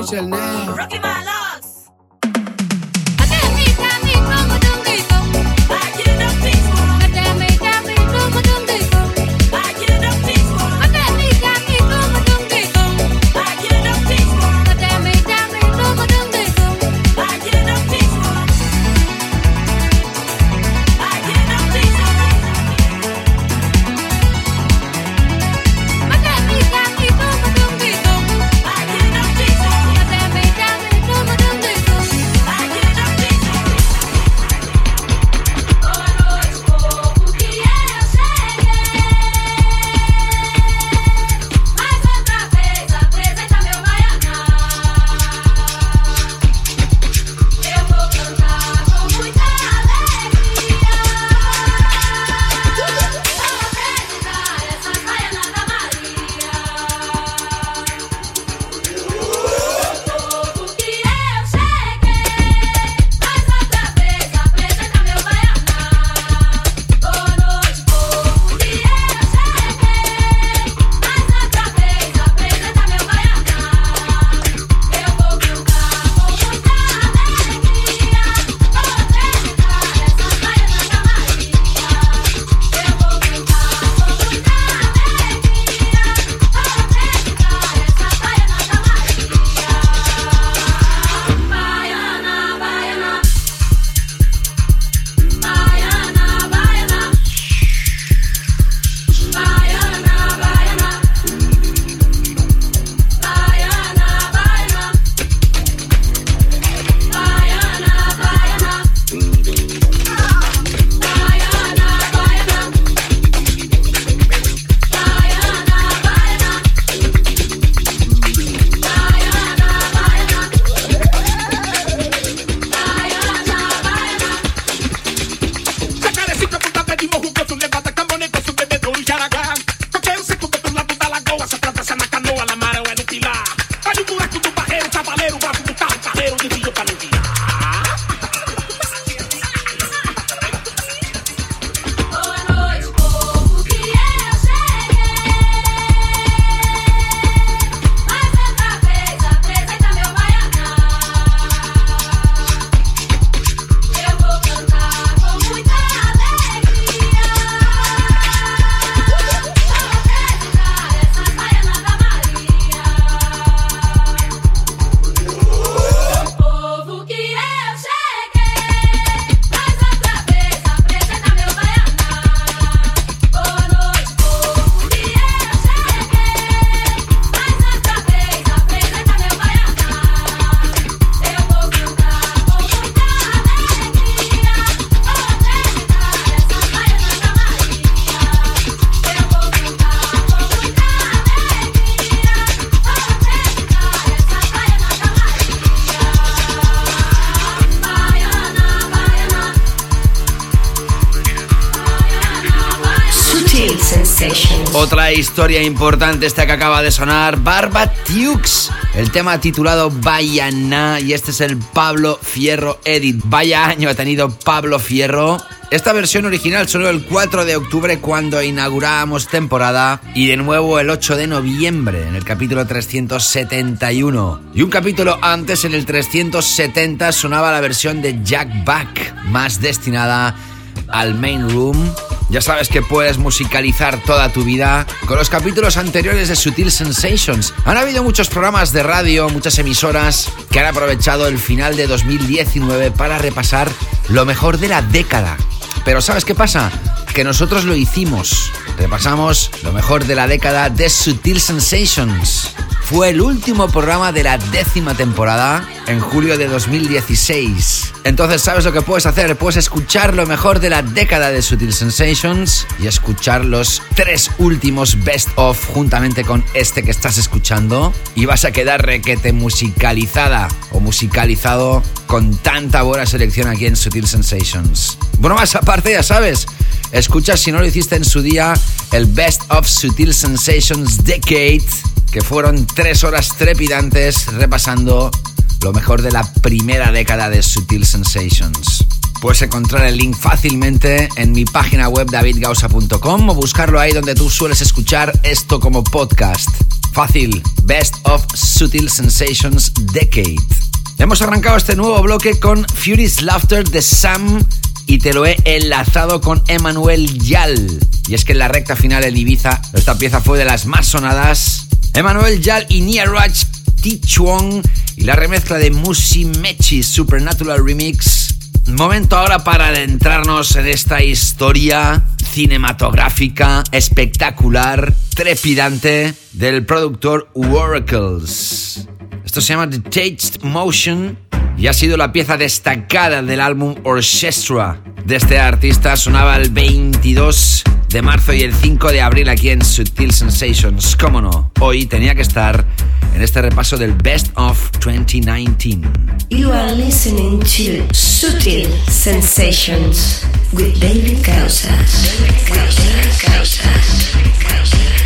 Mitchell now. Historia importante esta que acaba de sonar, Barba Tux. El tema titulado Bayana y este es el Pablo Fierro Edit. Vaya año ha tenido Pablo Fierro. Esta versión original sonó el 4 de octubre cuando inaugurábamos temporada y de nuevo el 8 de noviembre en el capítulo 371. Y un capítulo antes, en el 370, sonaba la versión de Jack Back, más destinada al main room. Ya sabes que puedes musicalizar toda tu vida con los capítulos anteriores de Sutil Sensations. Han habido muchos programas de radio, muchas emisoras que han aprovechado el final de 2019 para repasar lo mejor de la década. Pero ¿sabes qué pasa? Que nosotros lo hicimos. Repasamos lo mejor de la década de Sutil Sensations. Fue el último programa de la décima temporada en julio de 2016. Entonces, ¿sabes lo que puedes hacer? Puedes escuchar lo mejor de la década de Sutil Sensations y escuchar los tres últimos best of juntamente con este que estás escuchando. Y vas a quedar requete musicalizada o musicalizado con tanta buena selección aquí en Sutil Sensations. Bueno, más aparte, ya sabes, escucha si no lo hiciste en su día el Best of Sutil Sensations Decade que fueron tres horas trepidantes repasando lo mejor de la primera década de Sutil Sensations. Puedes encontrar el link fácilmente en mi página web davidgausa.com o buscarlo ahí donde tú sueles escuchar esto como podcast. Fácil, Best of Sutil Sensations Decade. Hemos arrancado este nuevo bloque con Furious Laughter de Sam y te lo he enlazado con Emanuel Yal. Y es que en la recta final en Ibiza esta pieza fue de las más sonadas Emanuel Yal y Nia Raj Y la remezcla de Musi Mechi Supernatural Remix. Momento ahora para adentrarnos en esta historia cinematográfica, espectacular, trepidante del productor Oracles. Esto se llama Detached Motion y ha sido la pieza destacada del álbum Orchestra de este artista. Sonaba el 22 de marzo y el 5 de abril aquí en Sutil Sensations. Cómo no, hoy tenía que estar en este repaso del Best of 2019. You are listening to Sutil Sensations with David Causa. With David Causa. On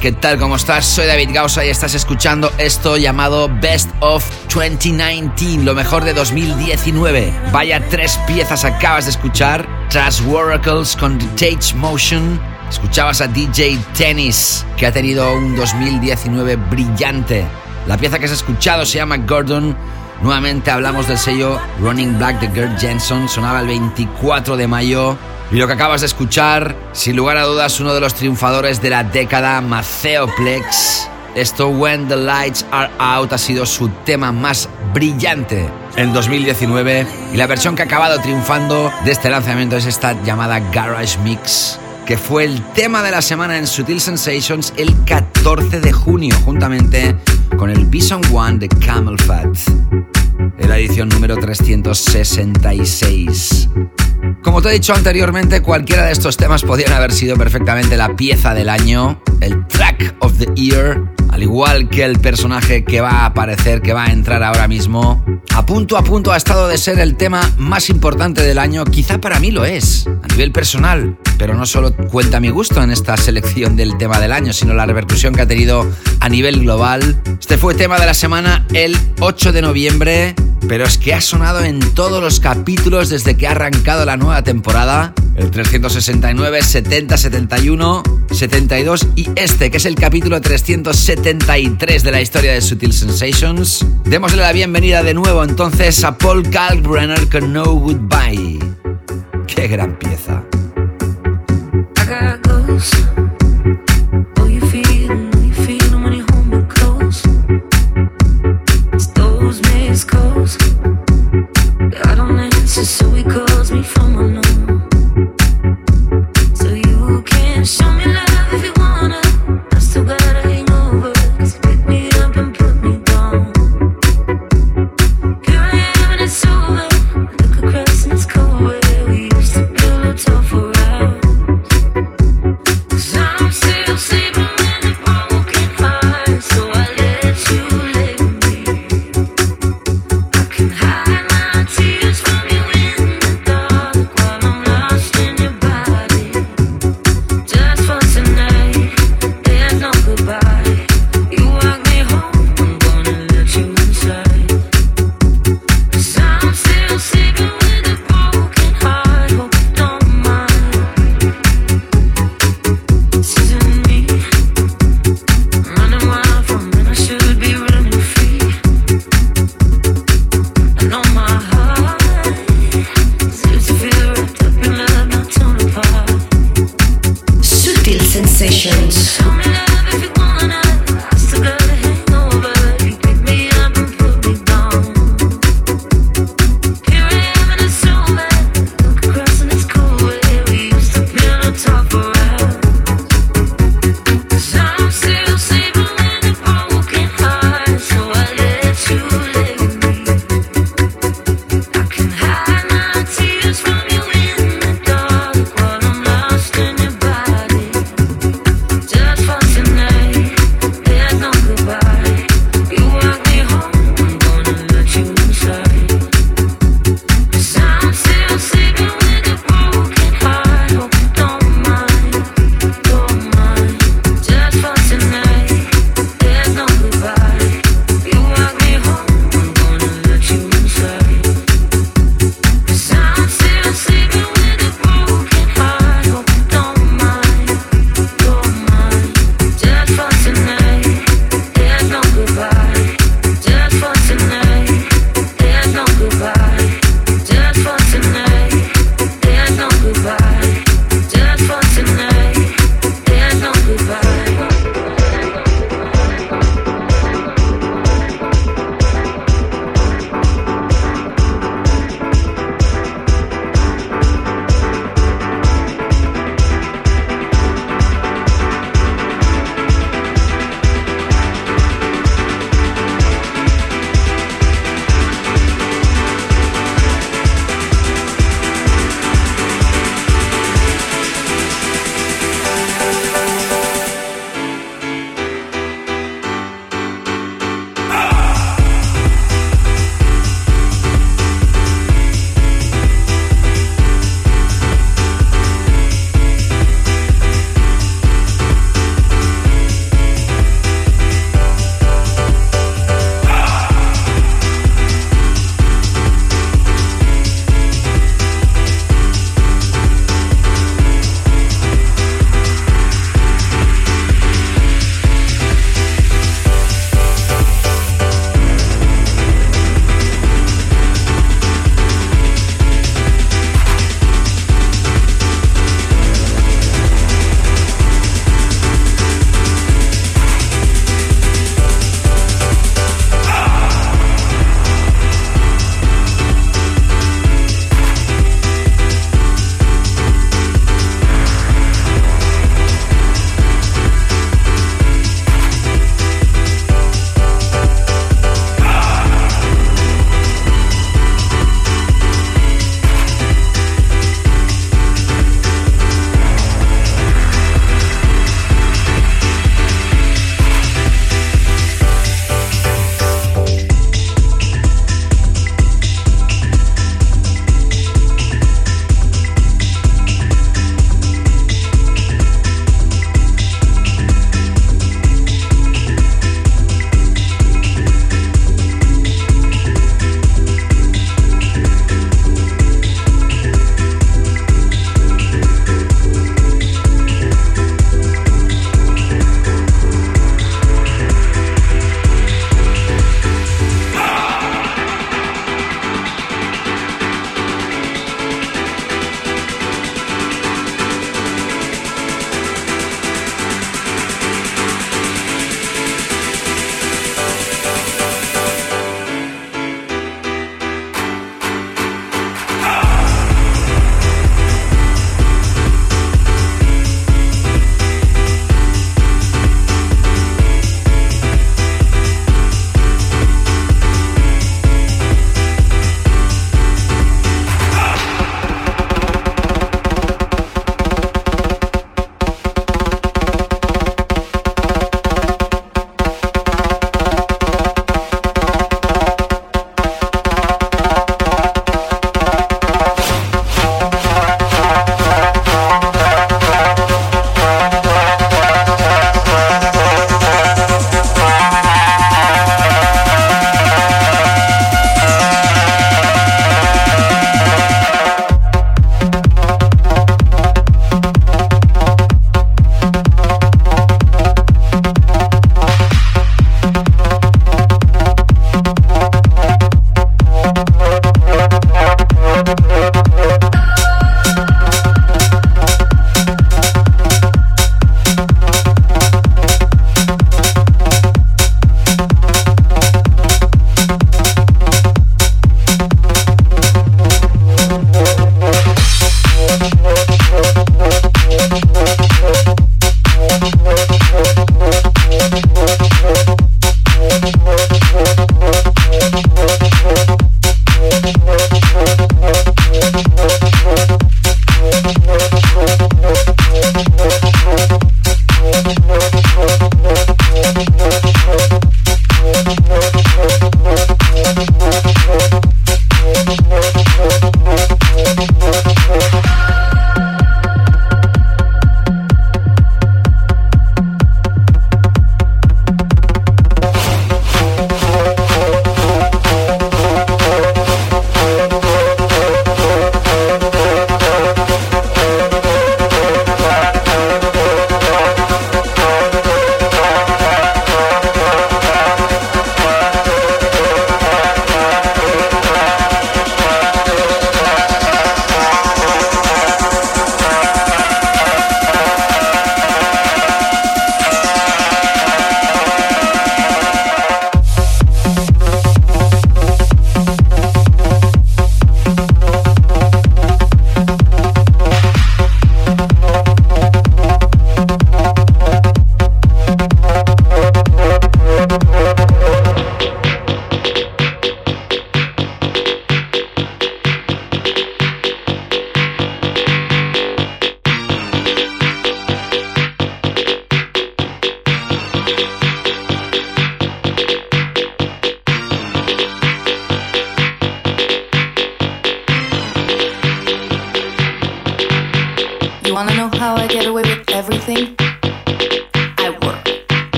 ¿qué tal? ¿Cómo estás? Soy David Gausa y estás escuchando esto llamado Best of 2019, lo mejor de 2019. Vaya tres piezas acabas de escuchar. Tras Oracles con Detach Motion. Escuchabas a DJ Tennis, que ha tenido un 2019 brillante. La pieza que has escuchado se llama Gordon. Nuevamente hablamos del sello Running Black de Gert Jensen. Sonaba el 24 de mayo. Y lo que acabas de escuchar, sin lugar a dudas, uno de los triunfadores de la década, Maceoplex. Esto, When the Lights Are Out, ha sido su tema más brillante en 2019. Y la versión que ha acabado triunfando de este lanzamiento es esta llamada Garage Mix, que fue el tema de la semana en Sutil Sensations el 14 de junio, juntamente con el Bison One de Camel Fat, en la edición número 366. Como te he dicho anteriormente, cualquiera de estos temas podrían haber sido perfectamente la pieza del año, el track of the year, al igual que el personaje que va a aparecer, que va a entrar ahora mismo. A punto a punto ha estado de ser el tema más importante del año, quizá para mí lo es, a nivel personal, pero no solo cuenta mi gusto en esta selección del tema del año, sino la repercusión que ha tenido a nivel global. Este fue tema de la semana el 8 de noviembre, pero es que ha sonado en todos los capítulos desde que ha arrancado la nueva temporada. El 369, 70, 71, 72 y este, que es el capítulo 373 de la historia de Sutil Sensations. Démosle la bienvenida de nuevo entonces a Paul Kalkbrenner con No Goodbye. Qué gran pieza.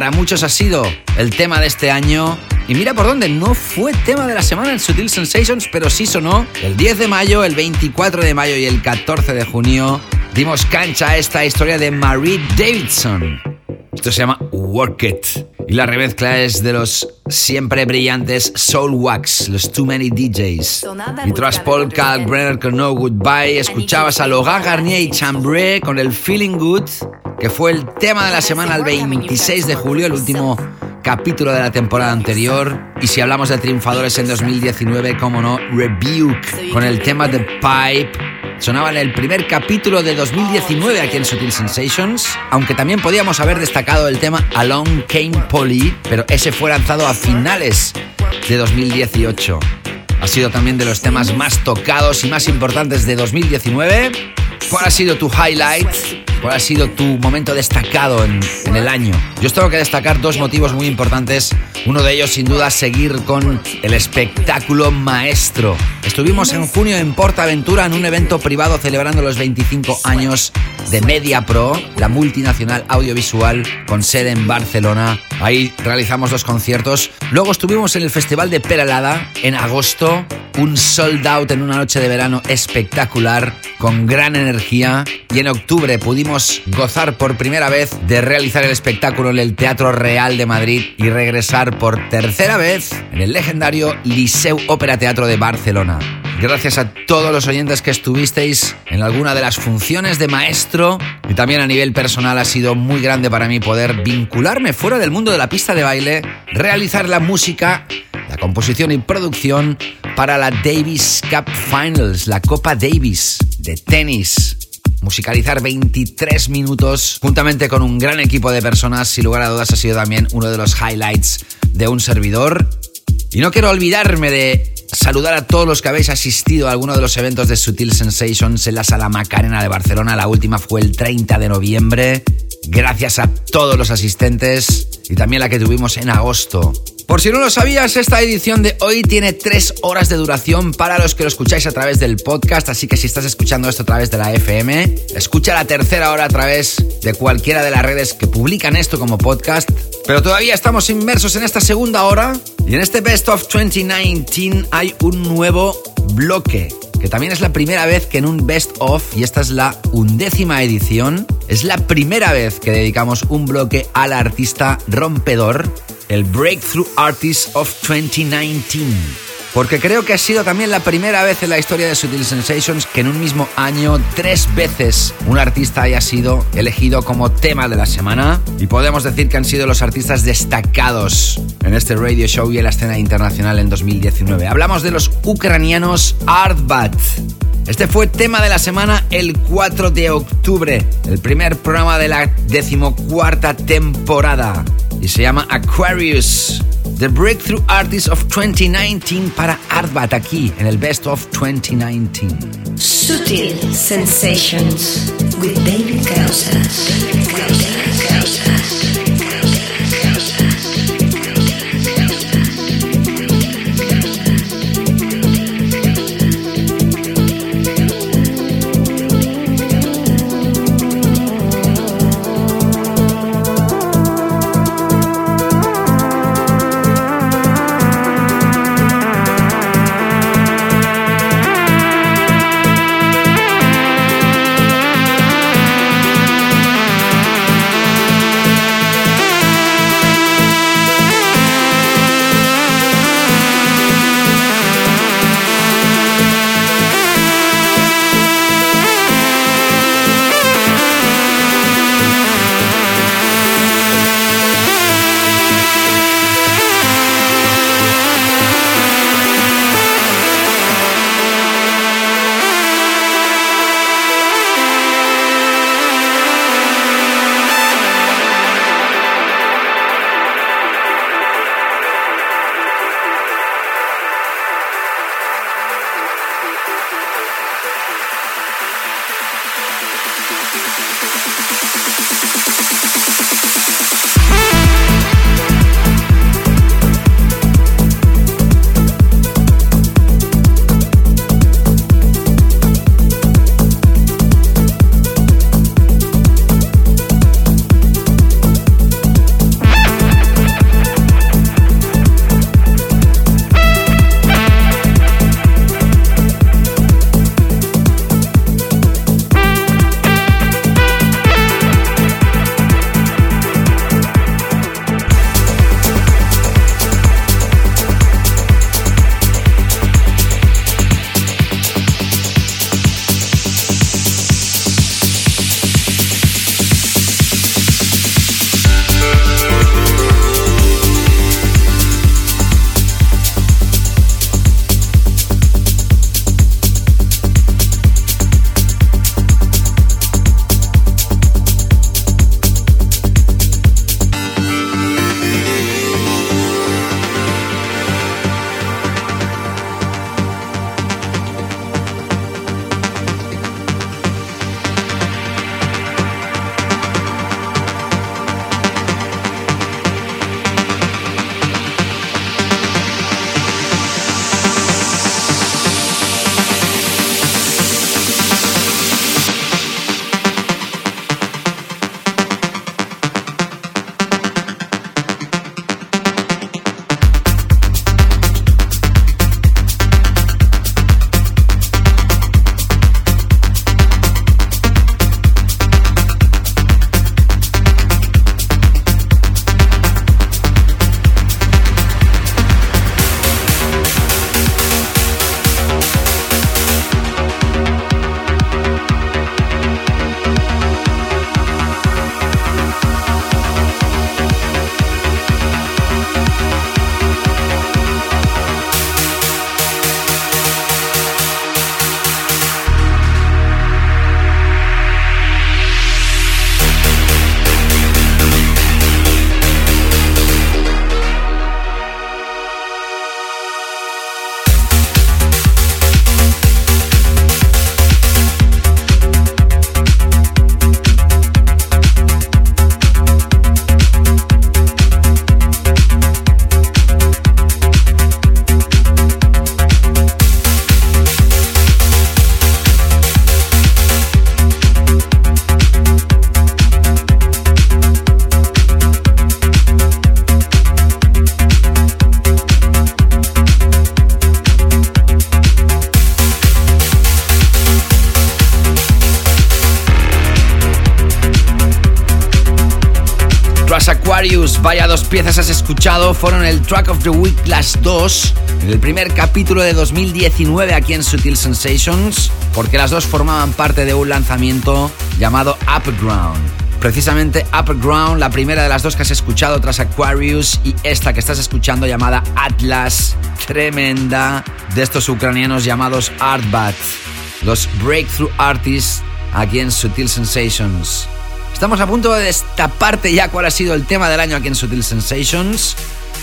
Para muchos ha sido el tema de este año. Y mira por dónde, no fue tema de la semana en Sutil Sensations, pero sí sonó el 10 de mayo, el 24 de mayo y el 14 de junio. Dimos cancha a esta historia de Marie Davidson. Esto se llama Work It. Y la remezcla es de los siempre brillantes Soul Wax, los Too Many DJs. Y tras Paul Kalkbrenner con No Goodbye, escuchabas a Logan Garnier y Chambré con el Feeling Good, que fue el tema de la semana el 26 de julio, el último capítulo de la temporada anterior. Y si hablamos de triunfadores en 2019, como no, Rebuke, con el tema de Pipe. Sonaba el primer capítulo de 2019 aquí en Sutil Sensations, aunque también podíamos haber destacado el tema Along Came Polly, pero ese fue lanzado a finales de 2018. Ha sido también de los temas más tocados y más importantes de 2019. ¿Cuál ha sido tu highlight? ¿Cuál ha sido tu momento destacado en, el año? Yo tengo que destacar dos motivos muy importantes. Uno de ellos, sin duda, seguir con el espectáculo maestro. Estuvimos en junio en Portaventura en un evento privado celebrando los 25 años de Media Pro, la multinacional audiovisual con sede en Barcelona. Ahí realizamos los conciertos. Luego estuvimos en el Festival de Peralada en agosto. Un sold out en una noche de verano espectacular, con gran energía. Y en octubre pudimos gozar por primera vez de realizar el espectáculo en el Teatro Real de Madrid y regresar por tercera vez en el legendario Liceu Ópera Teatro de Barcelona. Gracias a todos los oyentes que estuvisteis en alguna de las funciones de maestro y también a nivel personal ha sido muy grande para mí poder vincularme fuera del mundo de la pista de baile, realizar la música, la composición y producción para la Davis Cup Finals, la Copa Davis de tenis musicalizar 23 minutos juntamente con un gran equipo de personas, sin lugar a dudas ha sido también uno de los highlights de un servidor. Y no quiero olvidarme de saludar a todos los que habéis asistido a alguno de los eventos de Sutil Sensations en la Sala Macarena de Barcelona. La última fue el 30 de noviembre. Gracias a todos los asistentes y también la que tuvimos en agosto. Por si no lo sabías, esta edición de hoy tiene tres horas de duración para los que lo escucháis a través del podcast, así que si estás escuchando esto a través de la FM, escucha la tercera hora a través de cualquiera de las redes que publican esto como podcast. Pero todavía estamos inmersos en esta segunda hora y en este Best of 2019 hay un nuevo bloque que también es la primera vez que en un Best of, y esta es la undécima edición, es la primera vez que dedicamos un bloque al artista rompedor, el Breakthrough Artist of 2019. Porque creo que ha sido también la primera vez en la historia de Sutil Sensations que en un mismo año, tres veces, un artista haya sido elegido como tema de la semana. Y podemos decir que han sido los artistas destacados en este radio show y en la escena internacional en 2019. Hablamos de los ucranianos Artbat. Este fue tema de la semana el 4 de octubre, el primer programa de la decimocuarta temporada. Y se llama Aquarius, The Breakthrough Artist of 2019 para Artbat aquí en el Best of 2019. Sutil Sensations with David Gausas. Piezas has escuchado, fueron el Track of the Week las dos, en el primer capítulo de 2019 aquí en Sutil Sensations, porque las dos formaban parte de un lanzamiento llamado Upground. Precisamente Upground, la primera de las dos que has escuchado tras Aquarius y esta que estás escuchando llamada Atlas, tremenda, de estos ucranianos llamados Artbat. los Breakthrough Artists aquí en Sutil Sensations. Estamos a punto de destaparte ya cuál ha sido el tema del año aquí en Sutil Sensations.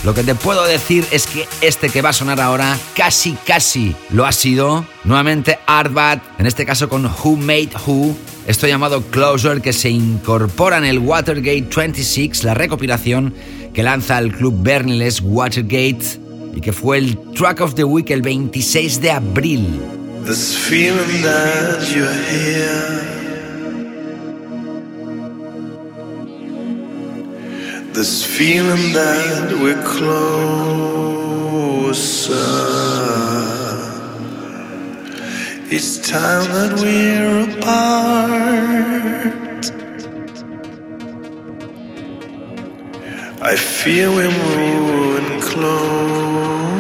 Lo que te puedo decir es que este que va a sonar ahora casi, casi lo ha sido. Nuevamente Artbat, en este caso con Who Made Who. Esto llamado Closure que se incorpora en el Watergate 26, la recopilación que lanza el club Berniles Watergate y que fue el Track of the Week el 26 de abril. This feeling that you're here. Feeling that we're closer. It's time that we're apart. I feel we're moving closer.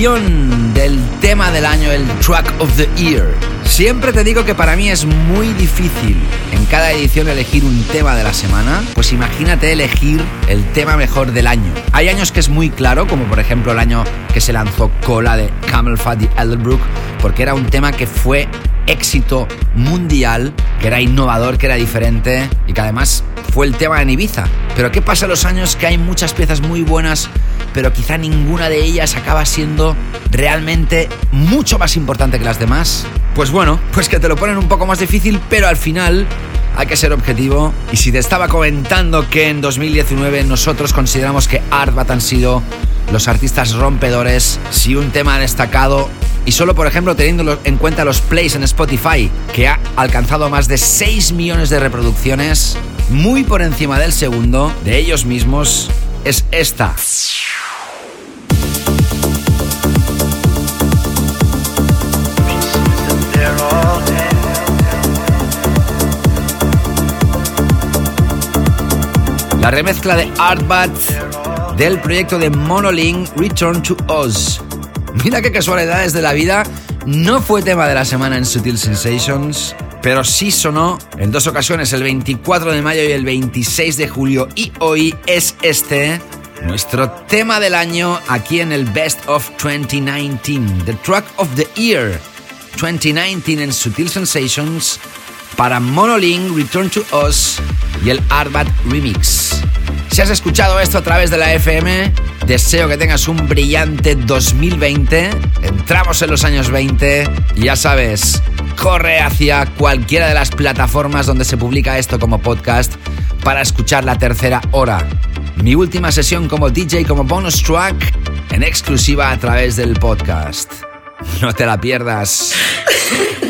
Del tema del año, el Track of the Year. Siempre te digo que para mí es muy difícil en cada edición elegir un tema de la semana, pues imagínate elegir el tema mejor del año. Hay años que es muy claro, como por ejemplo el año que se lanzó Cola de Camel Fat y Elderbrook, porque era un tema que fue éxito mundial, que era innovador, que era diferente y que además fue el tema en Ibiza. Pero ¿qué pasa los años que hay muchas piezas muy buenas, pero quizá ninguna de ellas acaba siendo realmente mucho más importante que las demás? Pues bueno, pues que te lo ponen un poco más difícil, pero al final hay que ser objetivo. Y si te estaba comentando que en 2019 nosotros consideramos que Artbat han sido los artistas rompedores, si un tema destacado y solo, por ejemplo, teniendo en cuenta los plays en Spotify, que ha alcanzado más de 6 millones de reproducciones, muy por encima del segundo, de ellos mismos, es esta. La remezcla de Artbat del proyecto de Monolink Return to Us. Mira qué casualidades de la vida. No fue tema de la semana en Sutil Sensations, pero sí sonó en dos ocasiones, el 24 de mayo y el 26 de julio. Y hoy es este, nuestro tema del año aquí en el Best of 2019, The Track of the Year 2019 en Sutil Sensations para Monolink Return to Us y el Arbat Remix. Si has escuchado esto a través de la FM, deseo que tengas un brillante 2020. Entramos en los años 20 y ya sabes, corre hacia cualquiera de las plataformas donde se publica esto como podcast para escuchar la tercera hora. Mi última sesión como DJ, como bonus track, en exclusiva a través del podcast. No te la pierdas.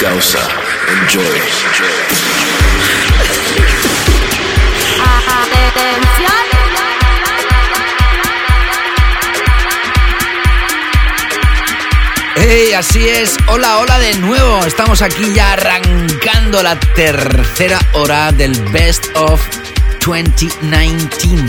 Gausa. Enjoy. ¡Hey! Así es. Hola, hola de nuevo. Estamos aquí ya arrancando la tercera hora del Best of 2019.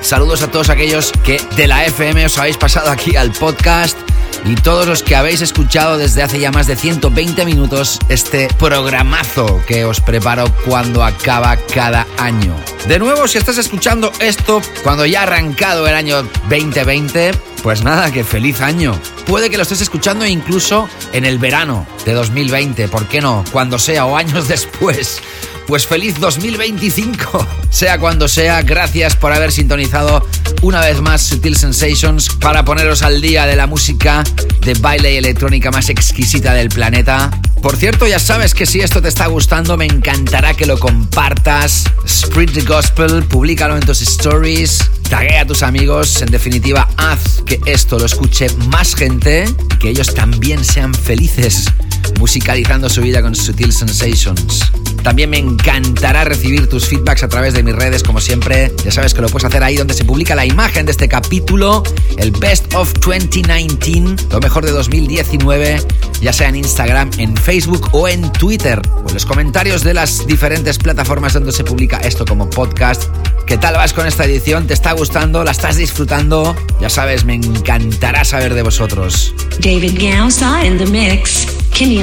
Saludos a todos aquellos que de la FM os habéis pasado aquí al podcast y todos los que habéis escuchado desde hace ya más de 120 minutos este programazo que os preparo cuando acaba cada año. De nuevo, si estás escuchando esto cuando ya ha arrancado el año 2020, pues nada, que feliz año. Puede que lo estés escuchando incluso en el verano de 2020, ¿por qué no? Cuando sea o años después. Pues feliz 2025. Sea cuando sea, gracias por haber sintonizado una vez más Sutil Sensations para poneros al día de la música de baile y electrónica más exquisita del planeta. Por cierto, ya sabes que si esto te está gustando, me encantará que lo compartas. Spread the gospel, públicalo en tus stories, taguea a tus amigos. En definitiva, haz que esto lo escuche más gente y que ellos también sean felices musicalizando su vida con Sutil Sensations. También me encantará recibir tus feedbacks a través de mis redes, como siempre. Ya sabes que lo puedes hacer ahí donde se publica la imagen de este capítulo, el Best of 2019, lo mejor de 2019, ya sea en Instagram, en Facebook o en Twitter, o en los comentarios de las diferentes plataformas donde se publica esto como podcast. ¿Qué tal vas con esta edición? ¿Te está gustando? ¿La estás disfrutando? Ya sabes, me encantará saber de vosotros. David Gausa in the mix. Y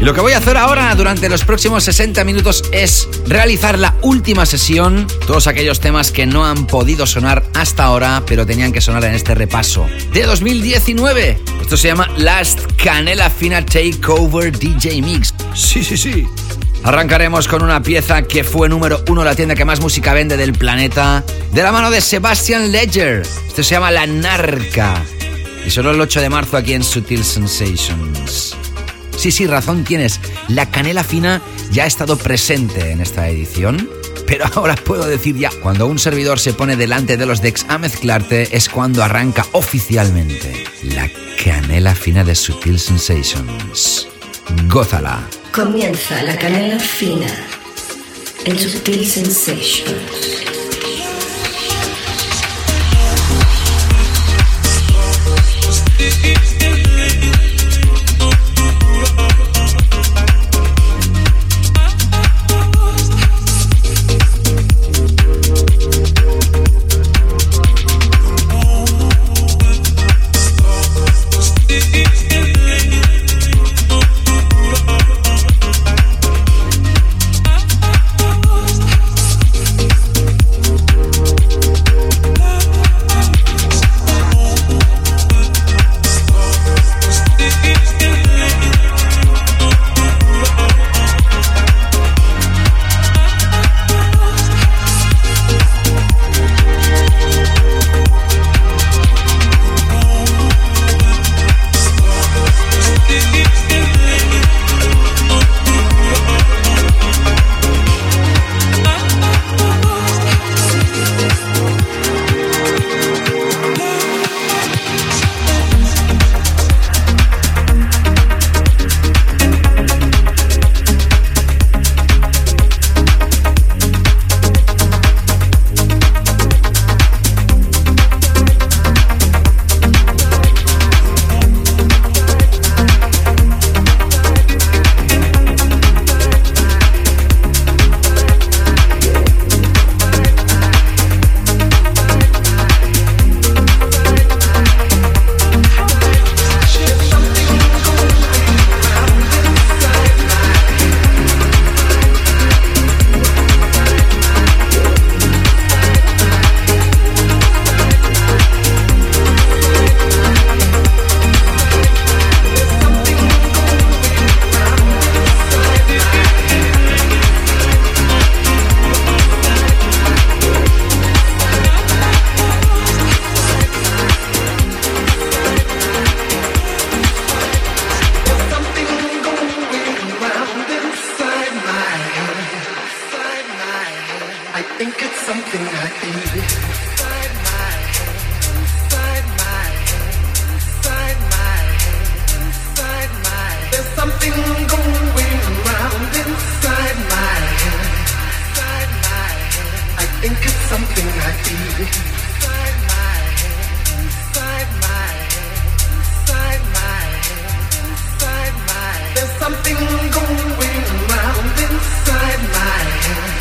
lo que voy a hacer ahora durante los próximos 60 minutos es realizar la última sesión, todos aquellos temas que no han podido sonar hasta ahora, pero tenían que sonar en este repaso de 2019. Esto se llama Last Canela Fina Takeover DJ Mix. Sí, sí, sí. Arrancaremos con una pieza que fue número uno en la tienda que más música vende del planeta, de la mano de Sebastian Ledger. Esto se llama La Narca. Y solo el 8 de marzo aquí en Sutil Sensations. Sí, sí, razón tienes. La canela fina ya ha estado presente en esta edición. Pero ahora puedo decir ya, cuando un servidor se pone delante de los decks a mezclarte es cuando arranca oficialmente la canela fina de Sutil Sensations. Gózala. Comienza la canela fina en Sutil Sensations. Think it's something I feel. There's something going around inside my head.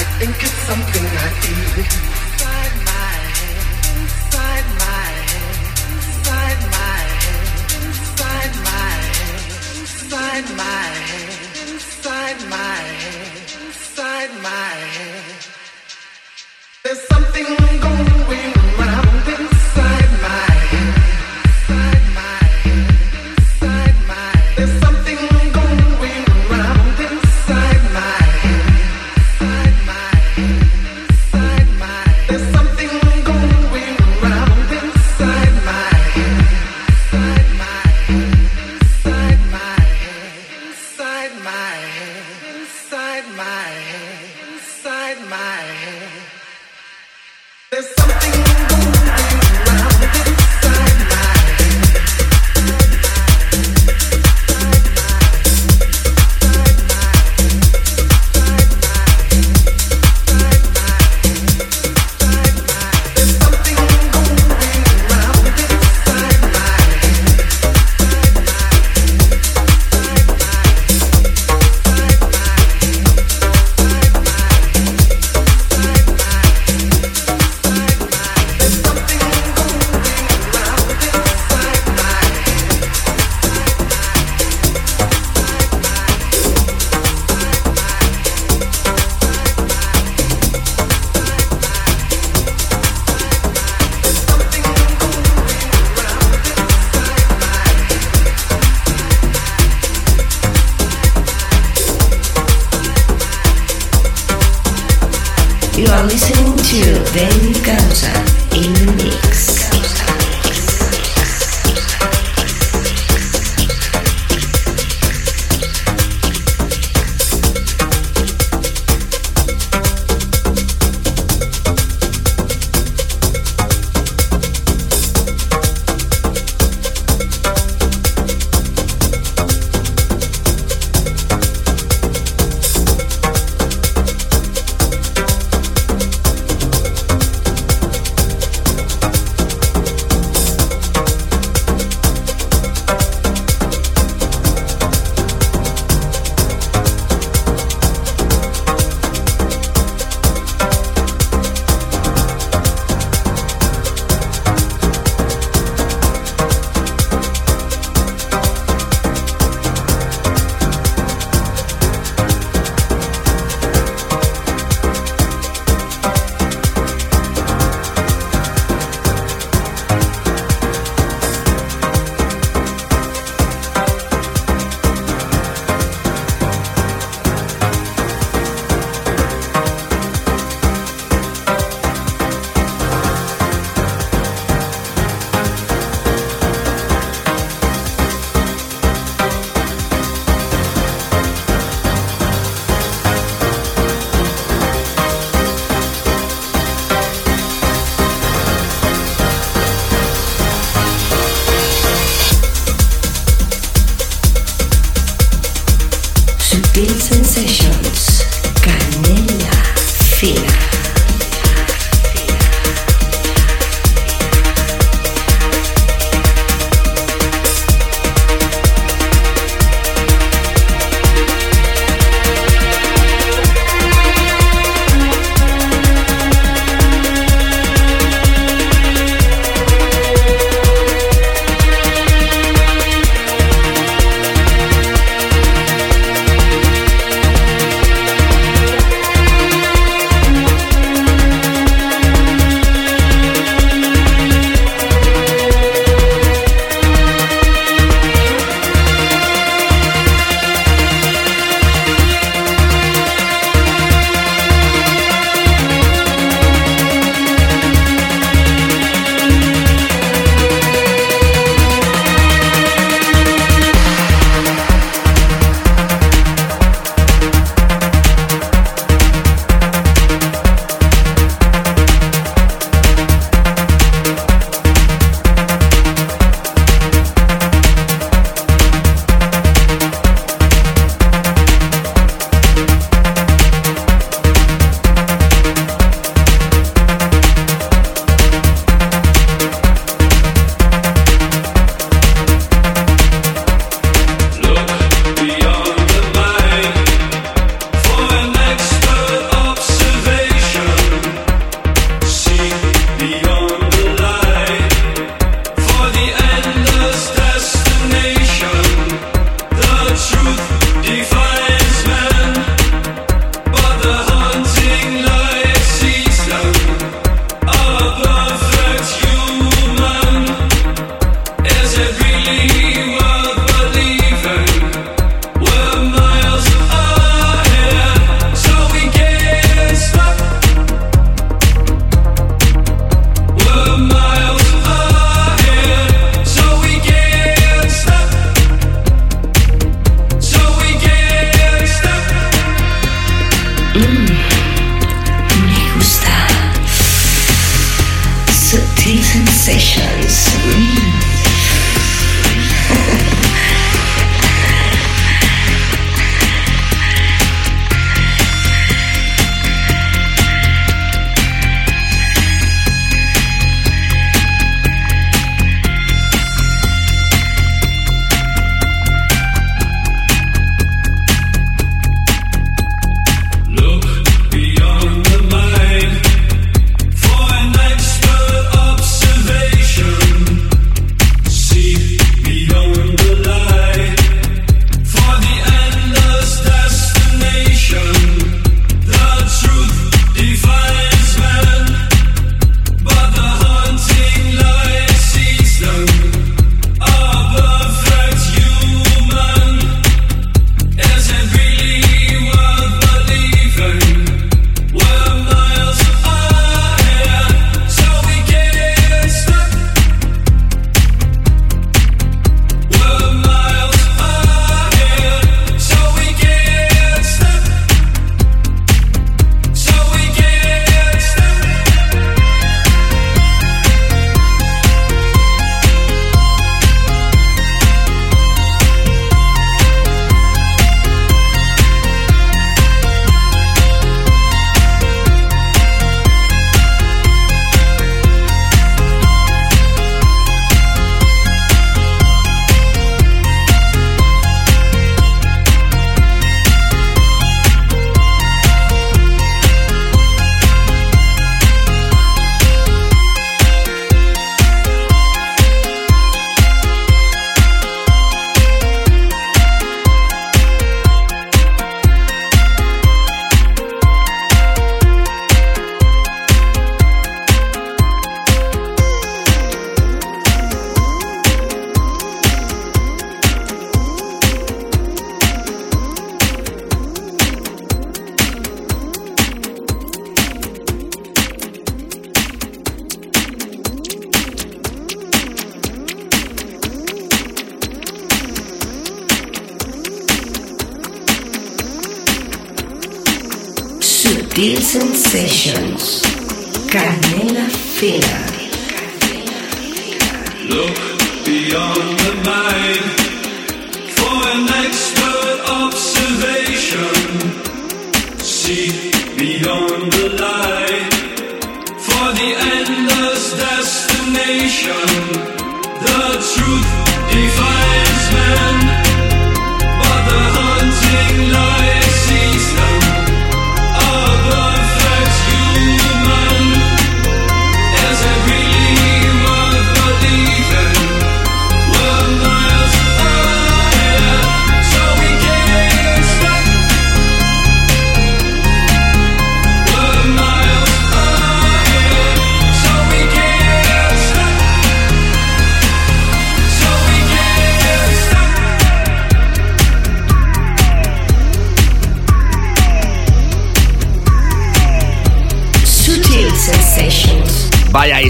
I think it's something I feel. Inside my head, inside my head, inside my head. inside my head.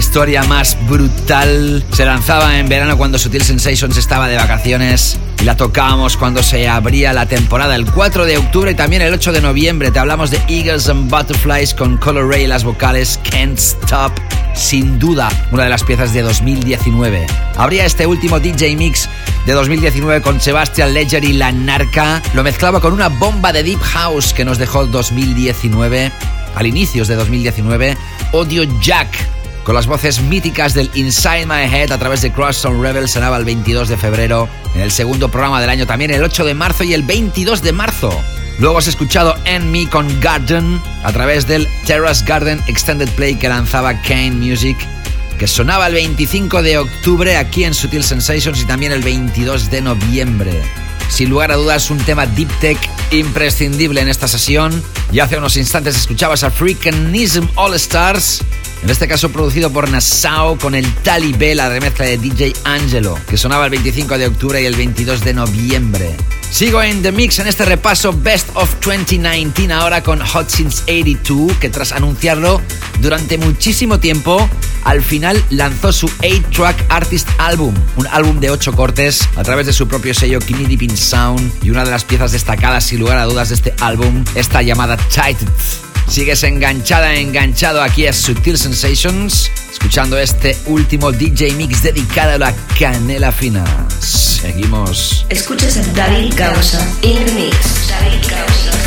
Historia más brutal. Se lanzaba en verano cuando Sutil Sensations estaba de vacaciones y la tocábamos cuando se abría la temporada el 4 de octubre y también el 8 de noviembre. Te hablamos de Eagles and Butterflies con Color Ray y las vocales Can't Stop. Sin duda, una de las piezas de 2019. Habría este último DJ Mix de 2019 con Sebastian Ledger y La Narca. Lo mezclaba con una bomba de Deep House que nos dejó 2019 al inicios de 2019, Audio Jack, con las voces míticas del Inside My Head a través de Cross on Rebel, sonaba el 22 de febrero, en el segundo programa del año también el 8 de marzo y el 22 de marzo. Luego has escuchado En Me con Garden a través del Terrace Garden Extended Play que lanzaba Kane Music, que sonaba el 25 de octubre aquí en Sutil Sensations y también el 22 de noviembre. Sin lugar a dudas, un tema deep tech imprescindible en esta sesión. Y hace unos instantes escuchabas a Freakinism All Stars, en este caso producido por Nassau con el Talibé, la remezcla de DJ Angelo, que sonaba el 25 de octubre y el 22 de noviembre. Sigo en The Mix en este repaso Best of 2019 ahora con Hot Since 82, que tras anunciarlo durante muchísimo tiempo, al final lanzó su 8-track artist album, un álbum de 8 cortes a través de su propio sello Kimi Deep Sound y una de las piezas destacadas sin lugar a dudas de este álbum, esta llamada Tighted. Sigues enganchada, enganchado aquí a Sutil Sensations, escuchando este último DJ Mix dedicado a la canela fina. Seguimos. Escuchas a David Causa in the mix. David Causa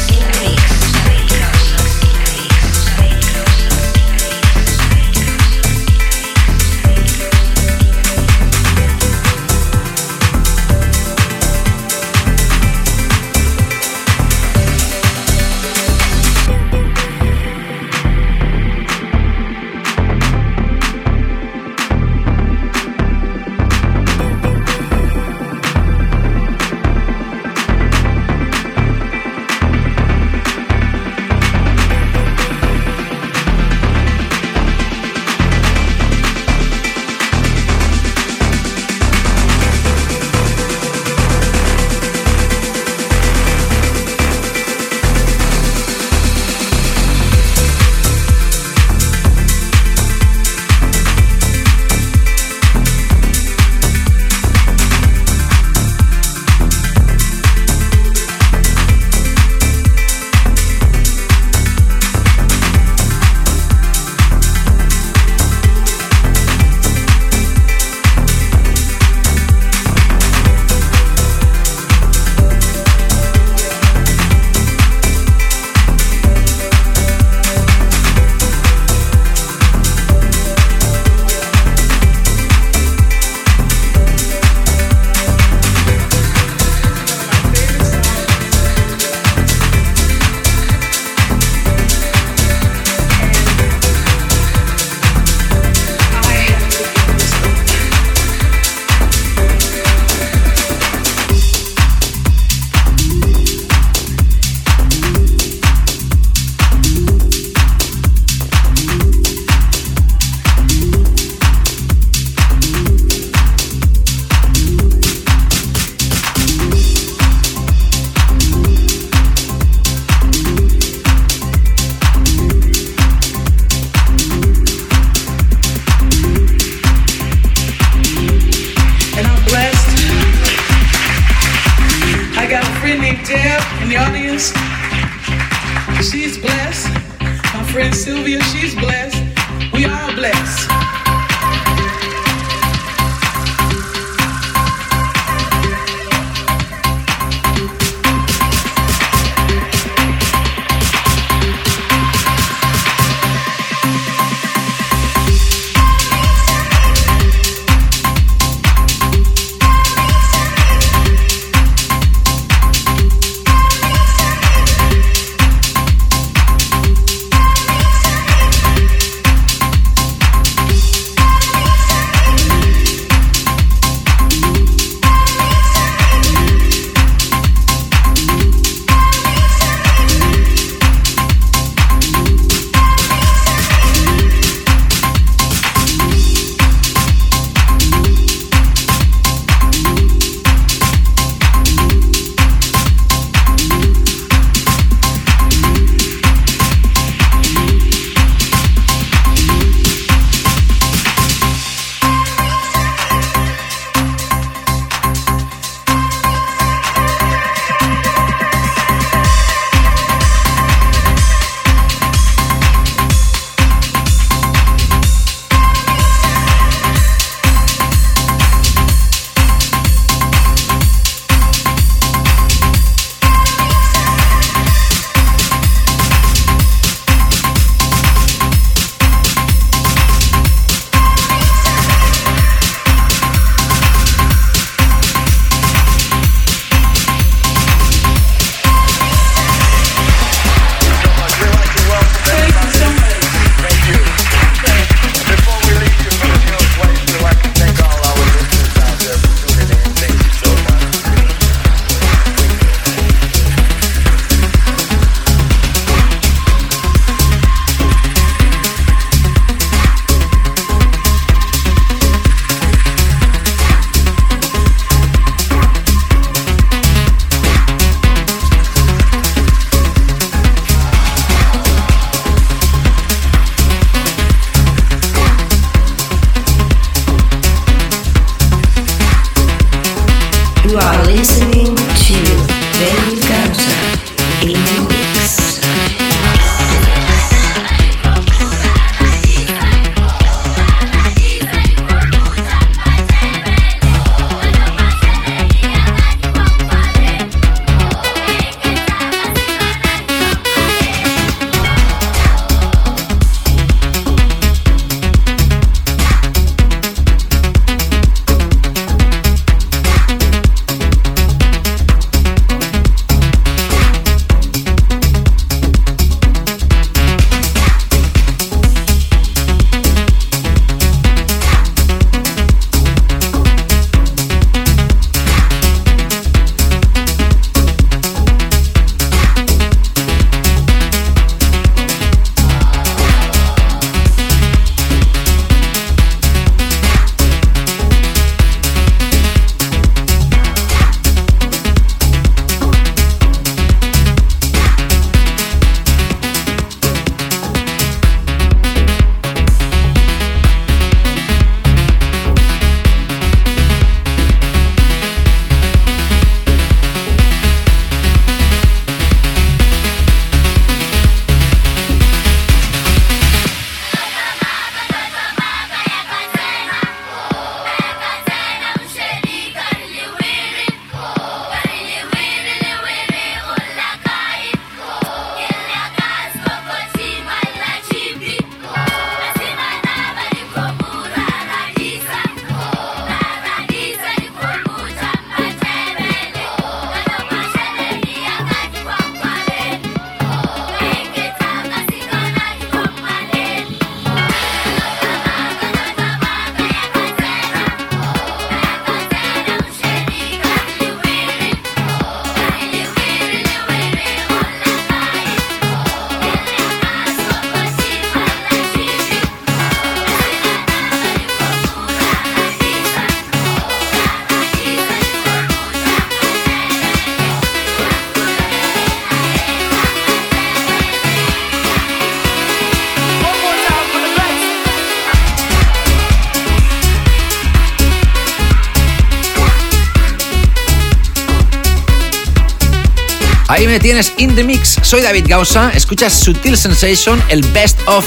me tienes in the mix. Soy David Gausa. Escuchas Sutil Sensation, el best of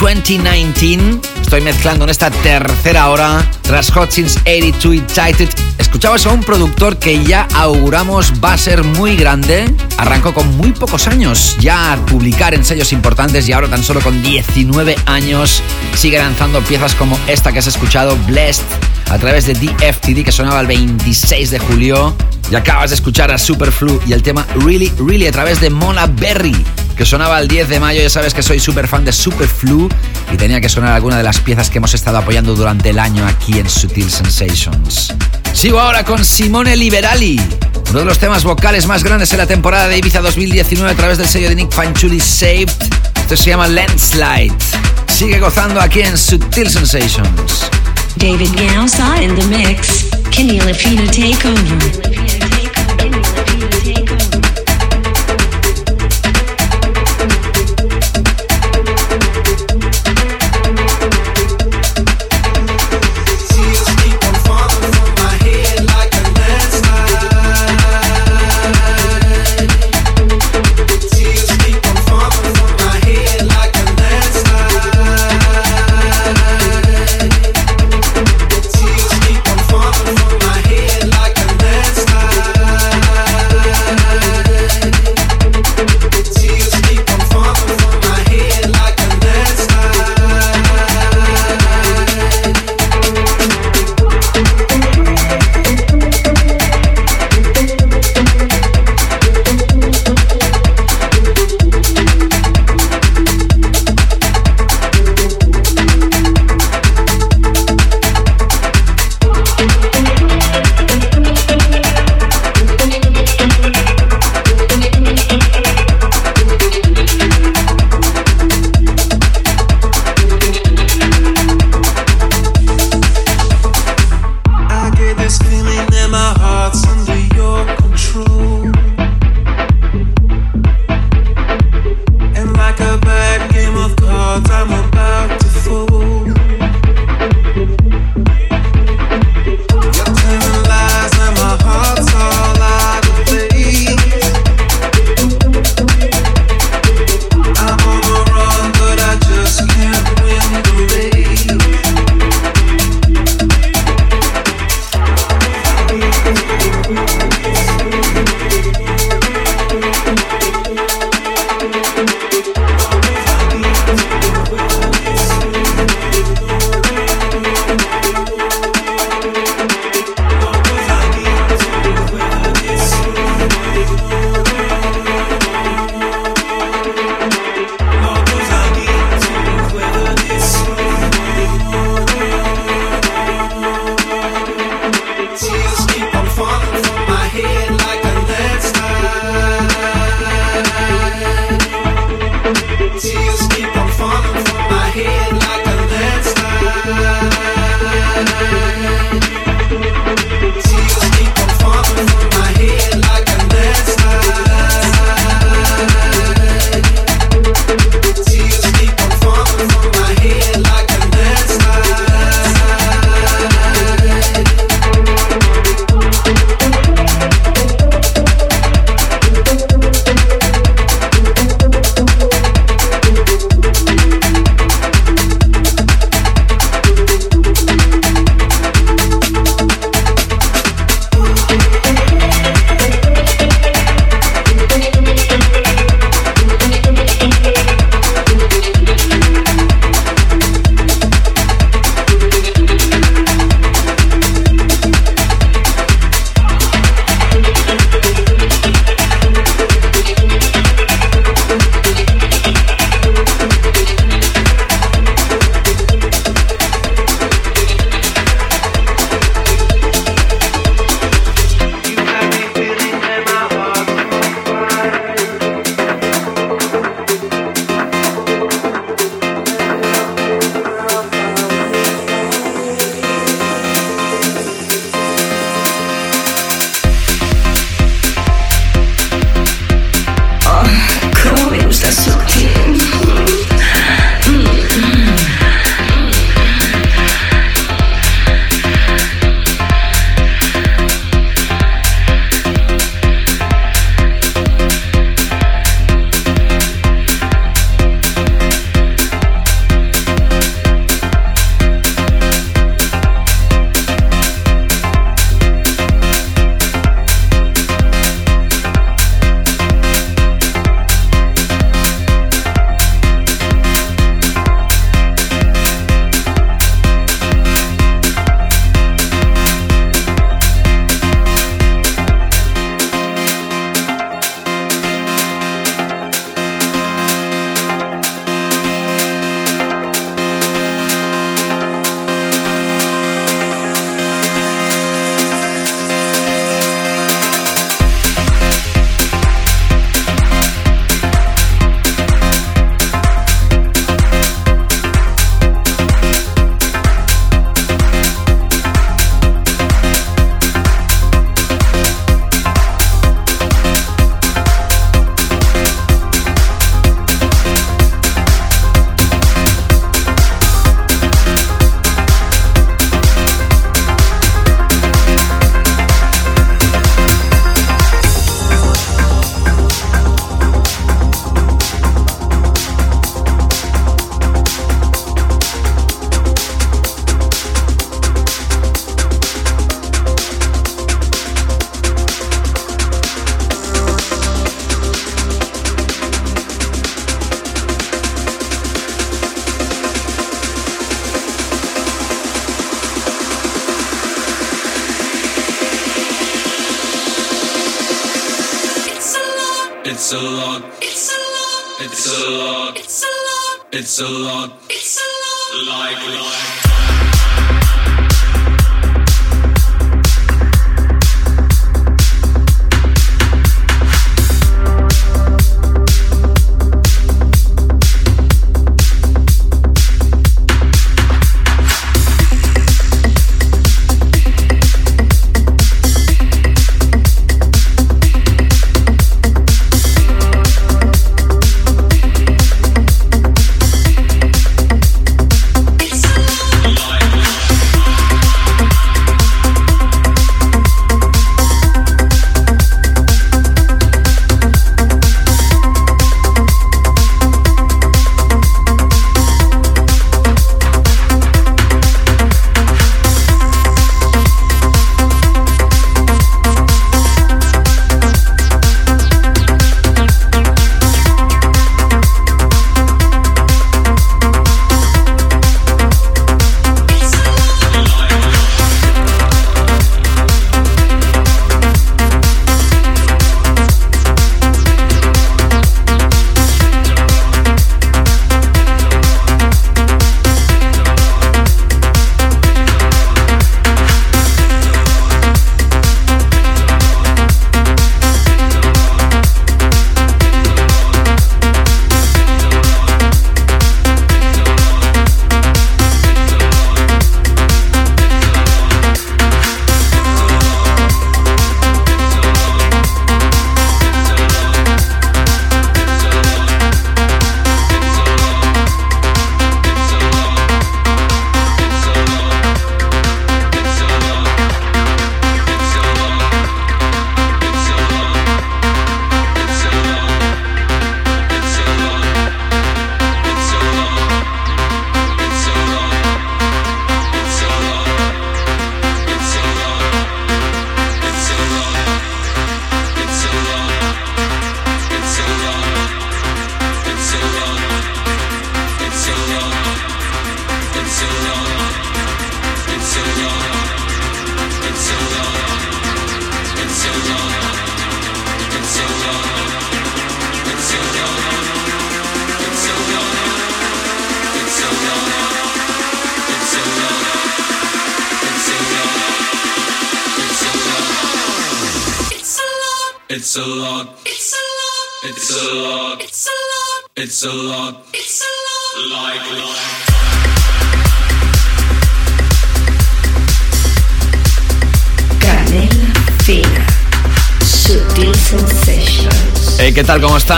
2019. Estoy mezclando en esta tercera hora tras Hot Since 82 y Tighted. Escuchabas a un productor que ya auguramos va a ser muy grande. Arrancó con muy pocos años ya a publicar en sellos importantes y ahora tan solo con 19 años sigue lanzando piezas como esta que has escuchado, Blessed, a través de DFTD que sonaba el 26 de julio. Y acabas de escuchar a Superflu y el tema Really, Really a través de Mona Berry, que sonaba el 10 de mayo. Ya sabes que soy súper fan de Superflu y tenía que sonar alguna de las piezas que hemos estado apoyando durante el año aquí en Sutil Sensations. Sigo ahora con Simone Liberali, uno de los temas vocales más grandes en la temporada de Ibiza 2019 a traved del sello de Nick Fanchuli Saved. Esto se llama Landslide. Sigue gozando aquí en Sutil Sensations. David Gausa in the mix. Kenny Lafina take over.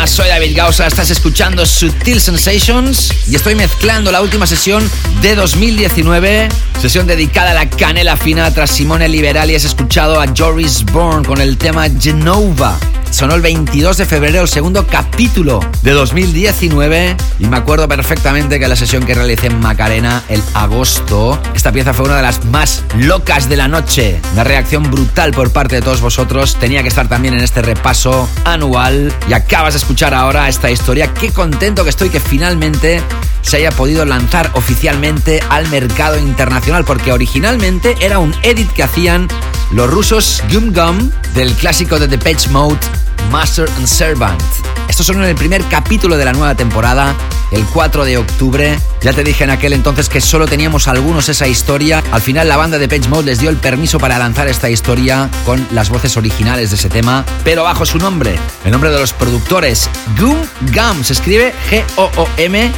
Soy David Gausa, estás escuchando Sutil Sensations y estoy mezclando la última sesión de 2019, sesión dedicada a la canela fina tras Simone Liberali. Has escuchado a Joris Bourne con el tema Genova. Sonó el 22 de febrero el segundo capítulo de 2019 y me acuerdo perfectamente que la sesión que realicé en Macarena el agosto, esta pieza fue una de las más locas de la noche. Una reacción brutal por parte de todos vosotros. Tenía que estar también en este repaso anual y acabas de escuchar ahora esta historia. Qué contento que estoy que finalmente se haya podido lanzar oficialmente al mercado internacional porque originalmente era un edit que hacían los rusos Gum Gum del clásico de The Page Mode Master and Servant. Estos son en el primer capítulo de la nueva temporada, el 4 de octubre. Ya te dije en aquel entonces que solo teníamos algunos esa historia. Al final la banda de Page Mode les dio el permiso para lanzar esta historia con las voces originales de ese tema, pero bajo su nombre, el nombre de los productores. Gum Gum se escribe G-O-O-M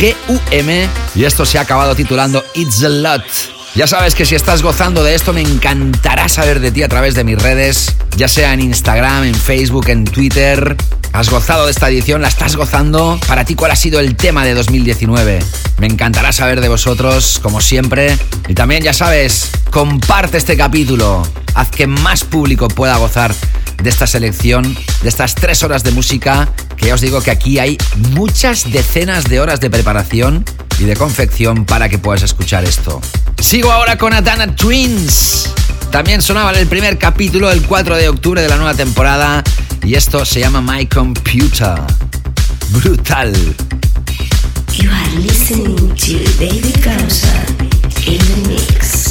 G-U-M y esto se ha acabado titulando It's a Lot. Ya sabes que si estás gozando de esto me encantará saber de ti a través de mis redes, ya sea en Instagram, en Facebook, en Twitter. ¿Has gozado de esta edición? ¿La estás gozando? Para ti, ¿cuál ha sido el tema de 2019? Me encantará saber de vosotros, como siempre. Y también, ya sabes, comparte este capítulo. Haz que más público pueda gozar de esta selección, de estas tres horas de música, que ya os digo que aquí hay muchas decenas de horas de preparación y de confección para que puedas escuchar esto. Sigo ahora con Adana Twins. También sonaba en el primer capítulo el 4 de octubre de la nueva temporada y esto se llama My Computer. Brutal. You are listening to David Gausa in the mix.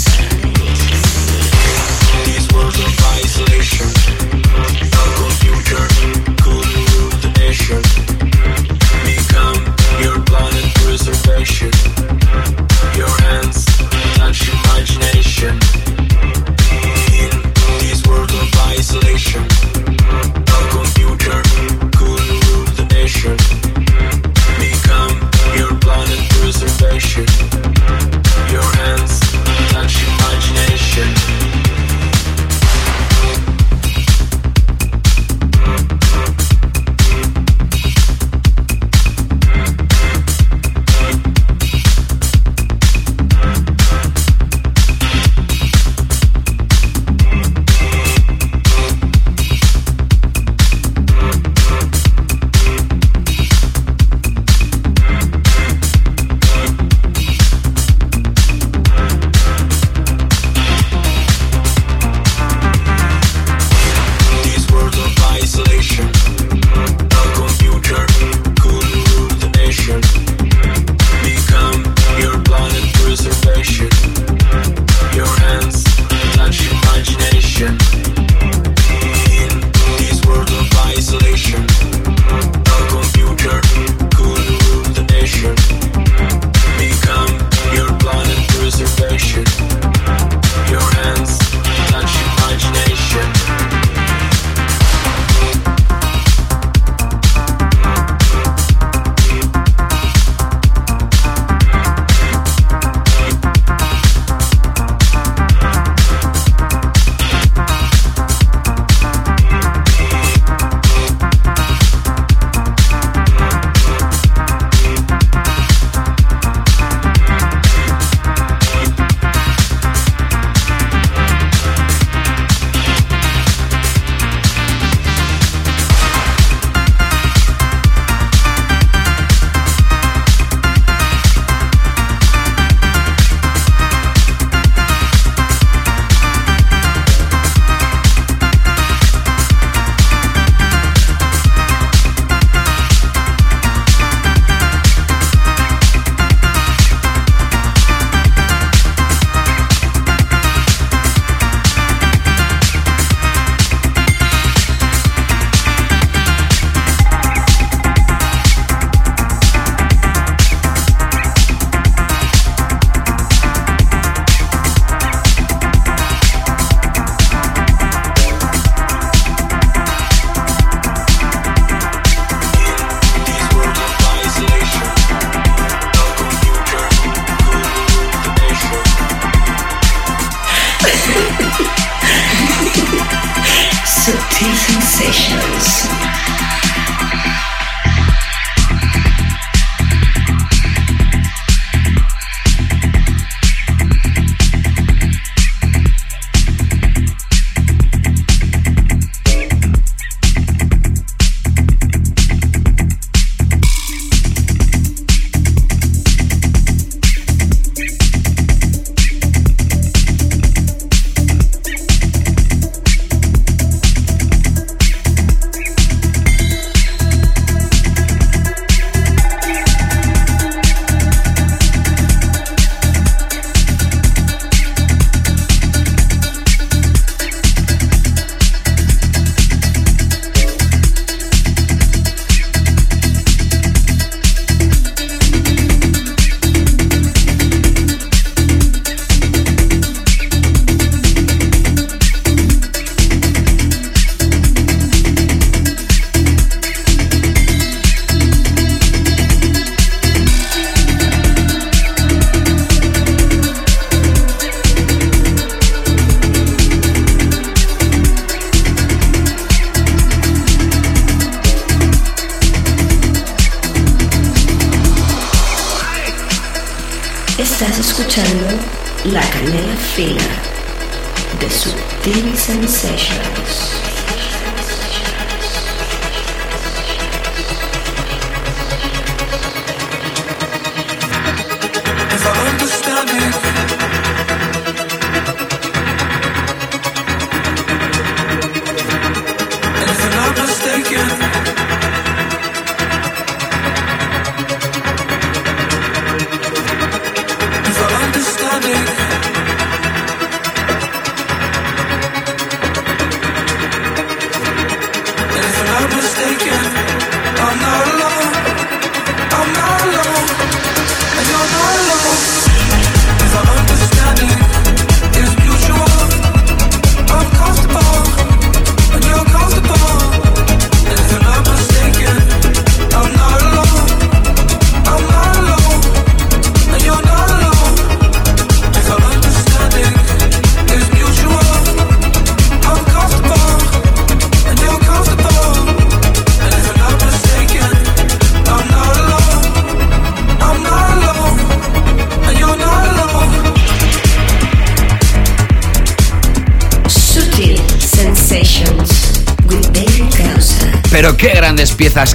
Become your planet preservation.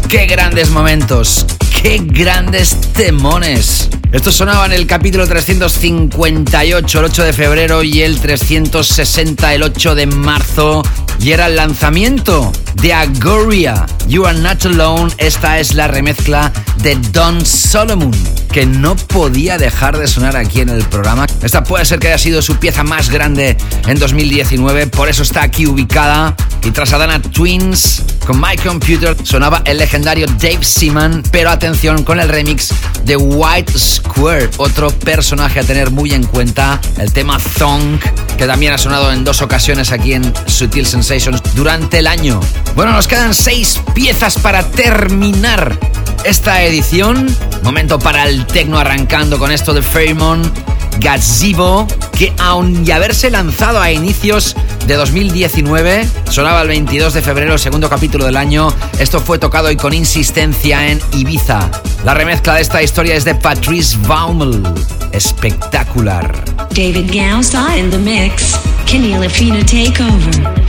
Qué grandes momentos, qué grandes temones. Esto sonaba en el capítulo 358, el 8 de febrero, y el 360, el 8 de marzo. Y era el lanzamiento de Agoria. You Are Not Alone. Esta es la remezcla de Don Solomon, que no podía dejar de sonar aquí en el programa. Esta puede ser que haya sido su pieza más grande en 2019, por eso está aquí ubicada. Y tras Adana Twins, con My Computer sonaba el legendario Dave Seaman, pero atención con el remix de White Square, otro personaje a tener muy en cuenta, el tema Thong, que también ha sonado en dos ocasiones aquí en Sutil Sensations durante el año. Bueno, nos quedan seis piezas para terminar esta edición. Momento para el tecno arrancando con esto de Pheromone Gazebo, que aun y haberse lanzado a inicios de 2019, sonaba el 22 de febrero, el segundo capítulo del año. Esto fue tocado y con insistencia en Ibiza. La remezcla de esta historia es de Patrice Baumel. Espectacular. David Gausa in the mix. Kenny Lafina Takeover.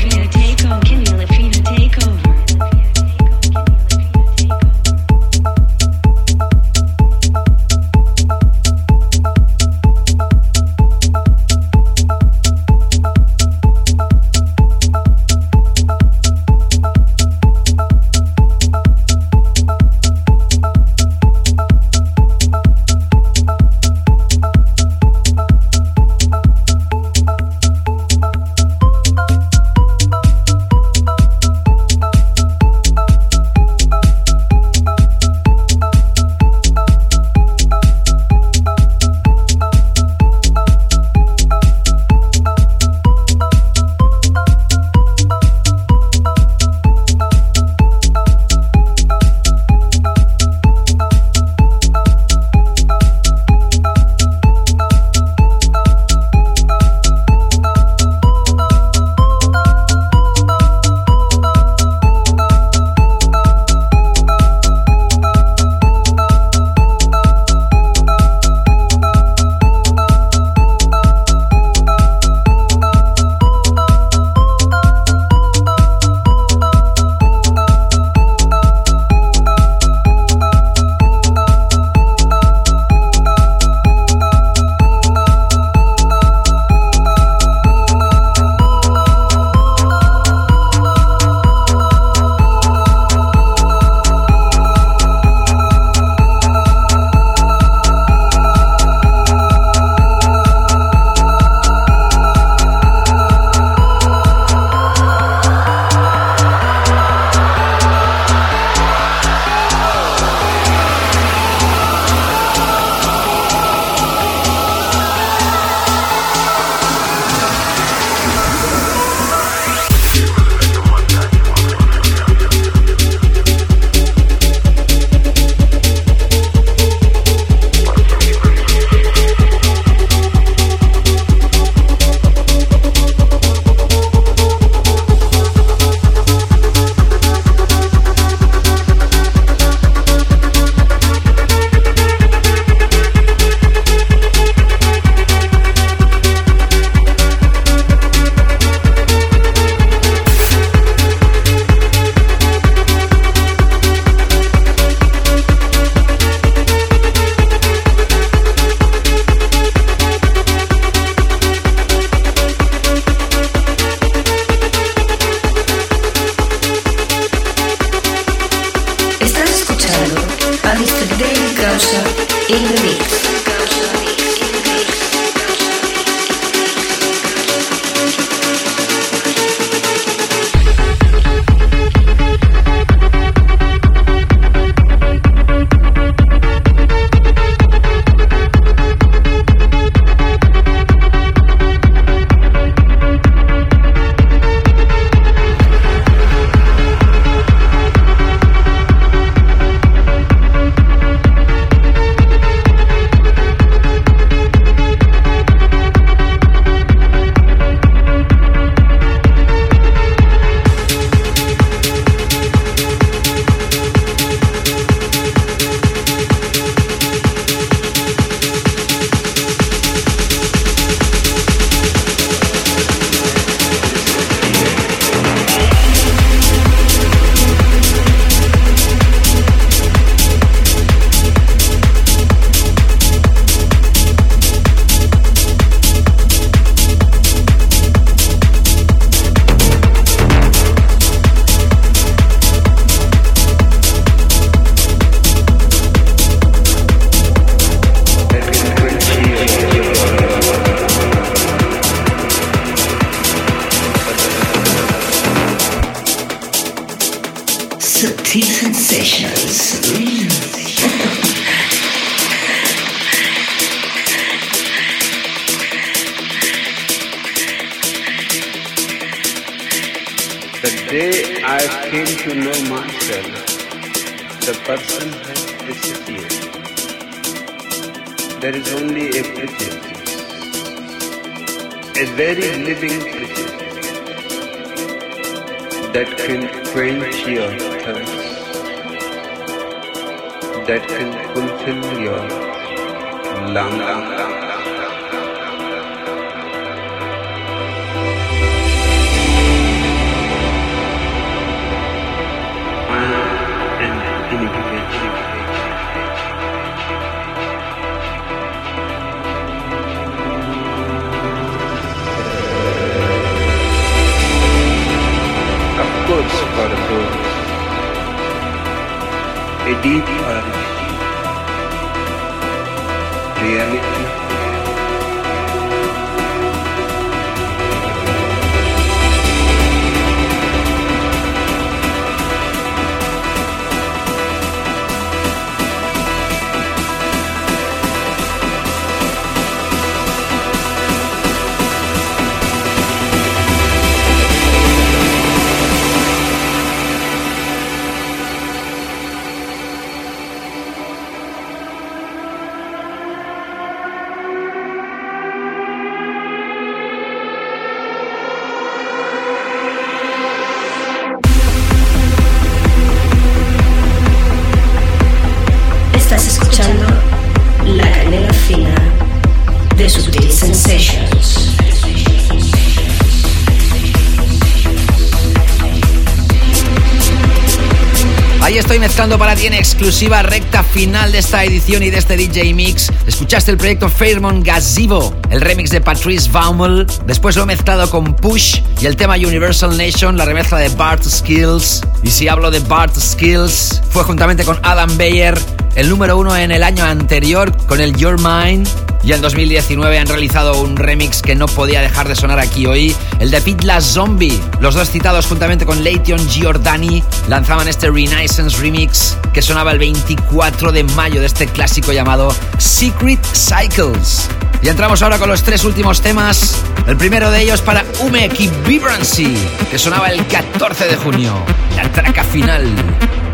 Exclusiva recta final de esta edición y de este DJ Mix. Escuchaste el proyecto Fairmont Gazebo, el remix de Patrice Baumel. Después lo he mezclado con Push y el tema Universal Nation, la remezcla de Bart Skills. Y si hablo de Bart Skills, fue juntamente con Adam Beyer el número uno en el año anterior con el Your Mind. Y en 2019 han realizado un remix que no podía dejar de sonar aquí hoy, el de Pitla Zombie. Los dos citados juntamente con Leighton Giordani lanzaban este Renaissance remix que sonaba el 24 de mayo de este clásico llamado Secret Cycles. Y entramos ahora con los tres últimos temas. El primero de ellos para Umek y Vibrancy, que sonaba el 14 de junio. La traca final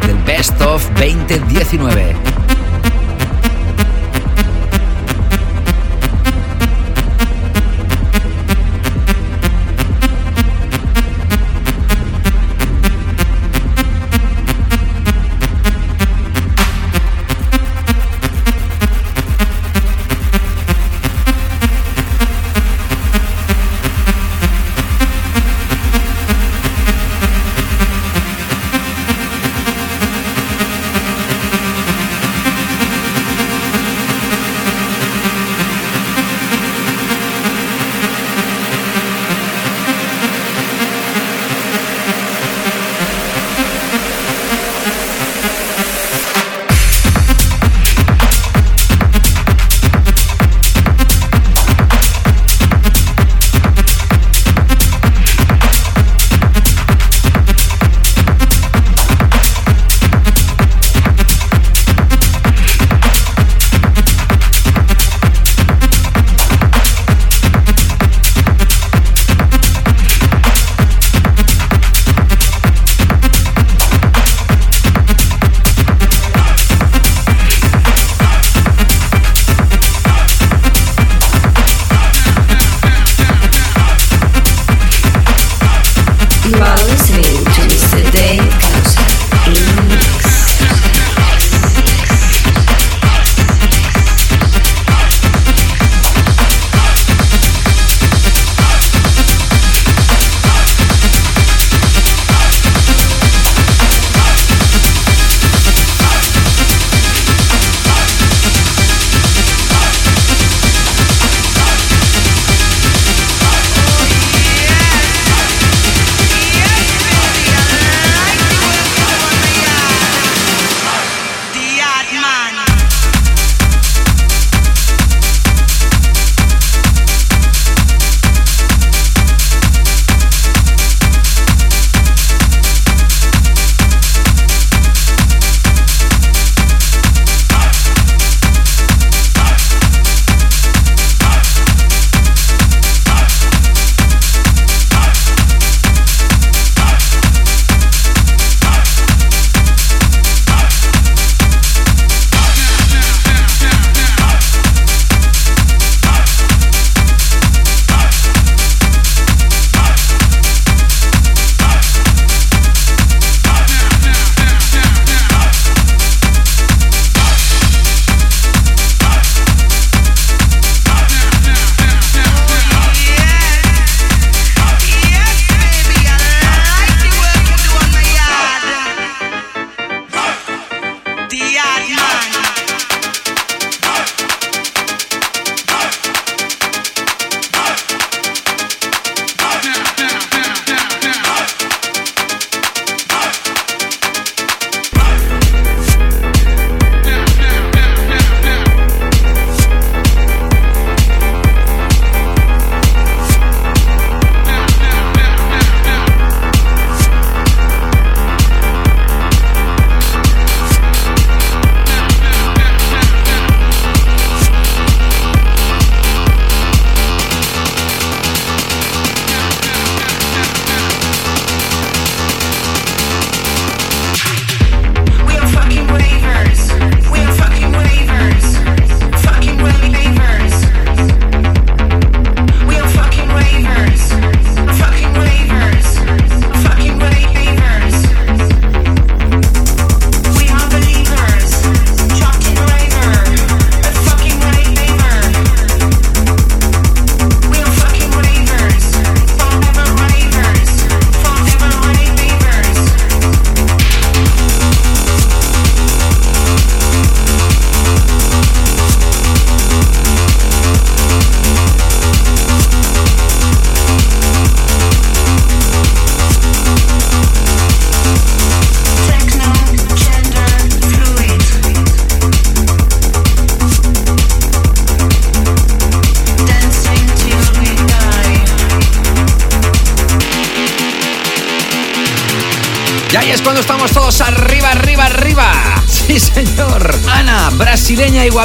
del Best of 2019.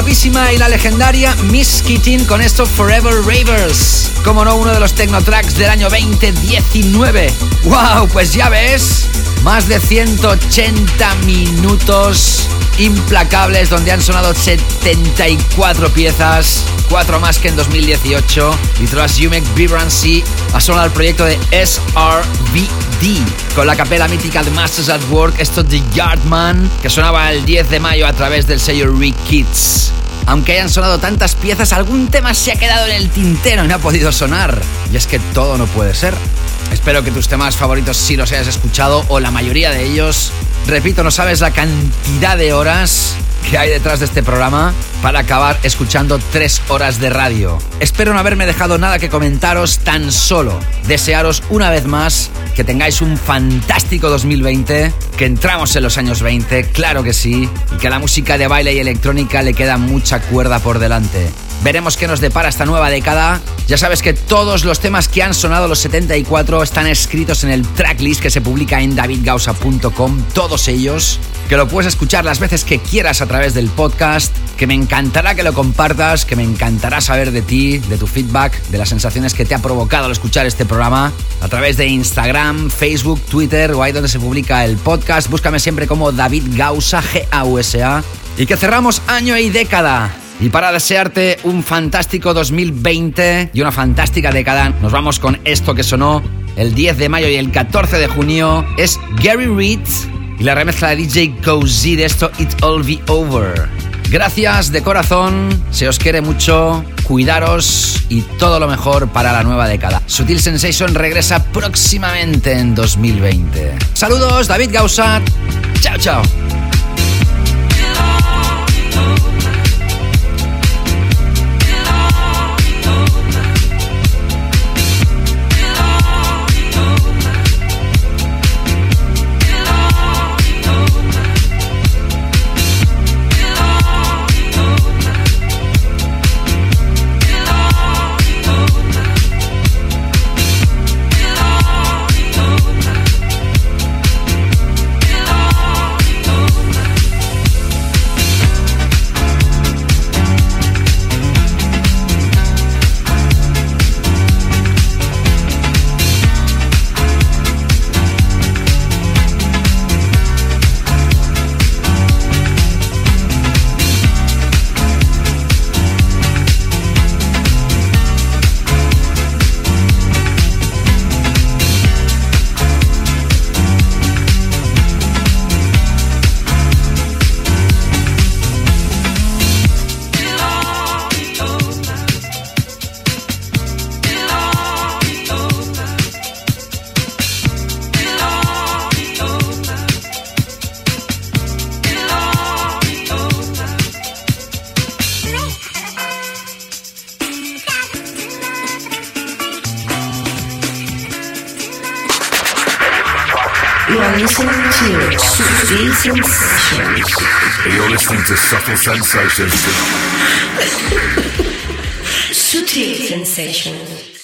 Y la legendaria Miss Keating con esto Forever Ravers. Como no, uno de los Technotracks del año 2019. ¡Wow! Pues ya ves, más de 180 minutos implacables donde han sonado 74 piezas, 4 más que en 2018. Y tras You Make Vibrancy ha sonado el proyecto de SRVD con la capela mítica de Masters at Work, esto de Yardman, que sonaba el 10 de mayo a través del sello Re Kids. Aunque hayan sonado tantas piezas, algún tema se ha quedado en el tintero y no ha podido sonar. Y es que todo no puede ser. Espero que tus temas favoritos sí los hayas escuchado o la mayoría de ellos. Repito, no sabes la cantidad de horas que hay detrás de este programa para acabar escuchando tres horas de radio. Espero no haberme dejado nada que comentaros tan solo. Desearos una vez más que tengáis un fantástico 2020, que entramos en los años 20, claro que sí, y que a la música de baile y electrónica le queda mucha cuerda por delante. Veremos qué nos depara esta nueva década. Ya sabes que todos los temas que han sonado los 74 están escritos en el tracklist que se publica en davidgausa.com, todos ellos, que lo puedes escuchar las veces que quieras a través del podcast, que me encantará que lo compartas, que me encantará saber de ti, de tu feedback, de las sensaciones que te ha provocado al escuchar este programa, a través de Instagram, Facebook, Twitter o ahí donde se publica el podcast. Búscame siempre como David Gausa, G-A-U-S-A. Y que cerramos año y década. Y para desearte un fantástico 2020 y una fantástica década, nos vamos con esto que sonó el 10 de mayo y el 14 de junio. Es Gary Reed y la remezcla de DJ Cozy de esto It All Be Over. Gracias de corazón, se os quiere mucho, cuidaros y todo lo mejor para la nueva década. Sutil Sensation regresa próximamente en 2020. Saludos, David Gausat. Chao, chao. Subtle Sensations. Sutil Sensations.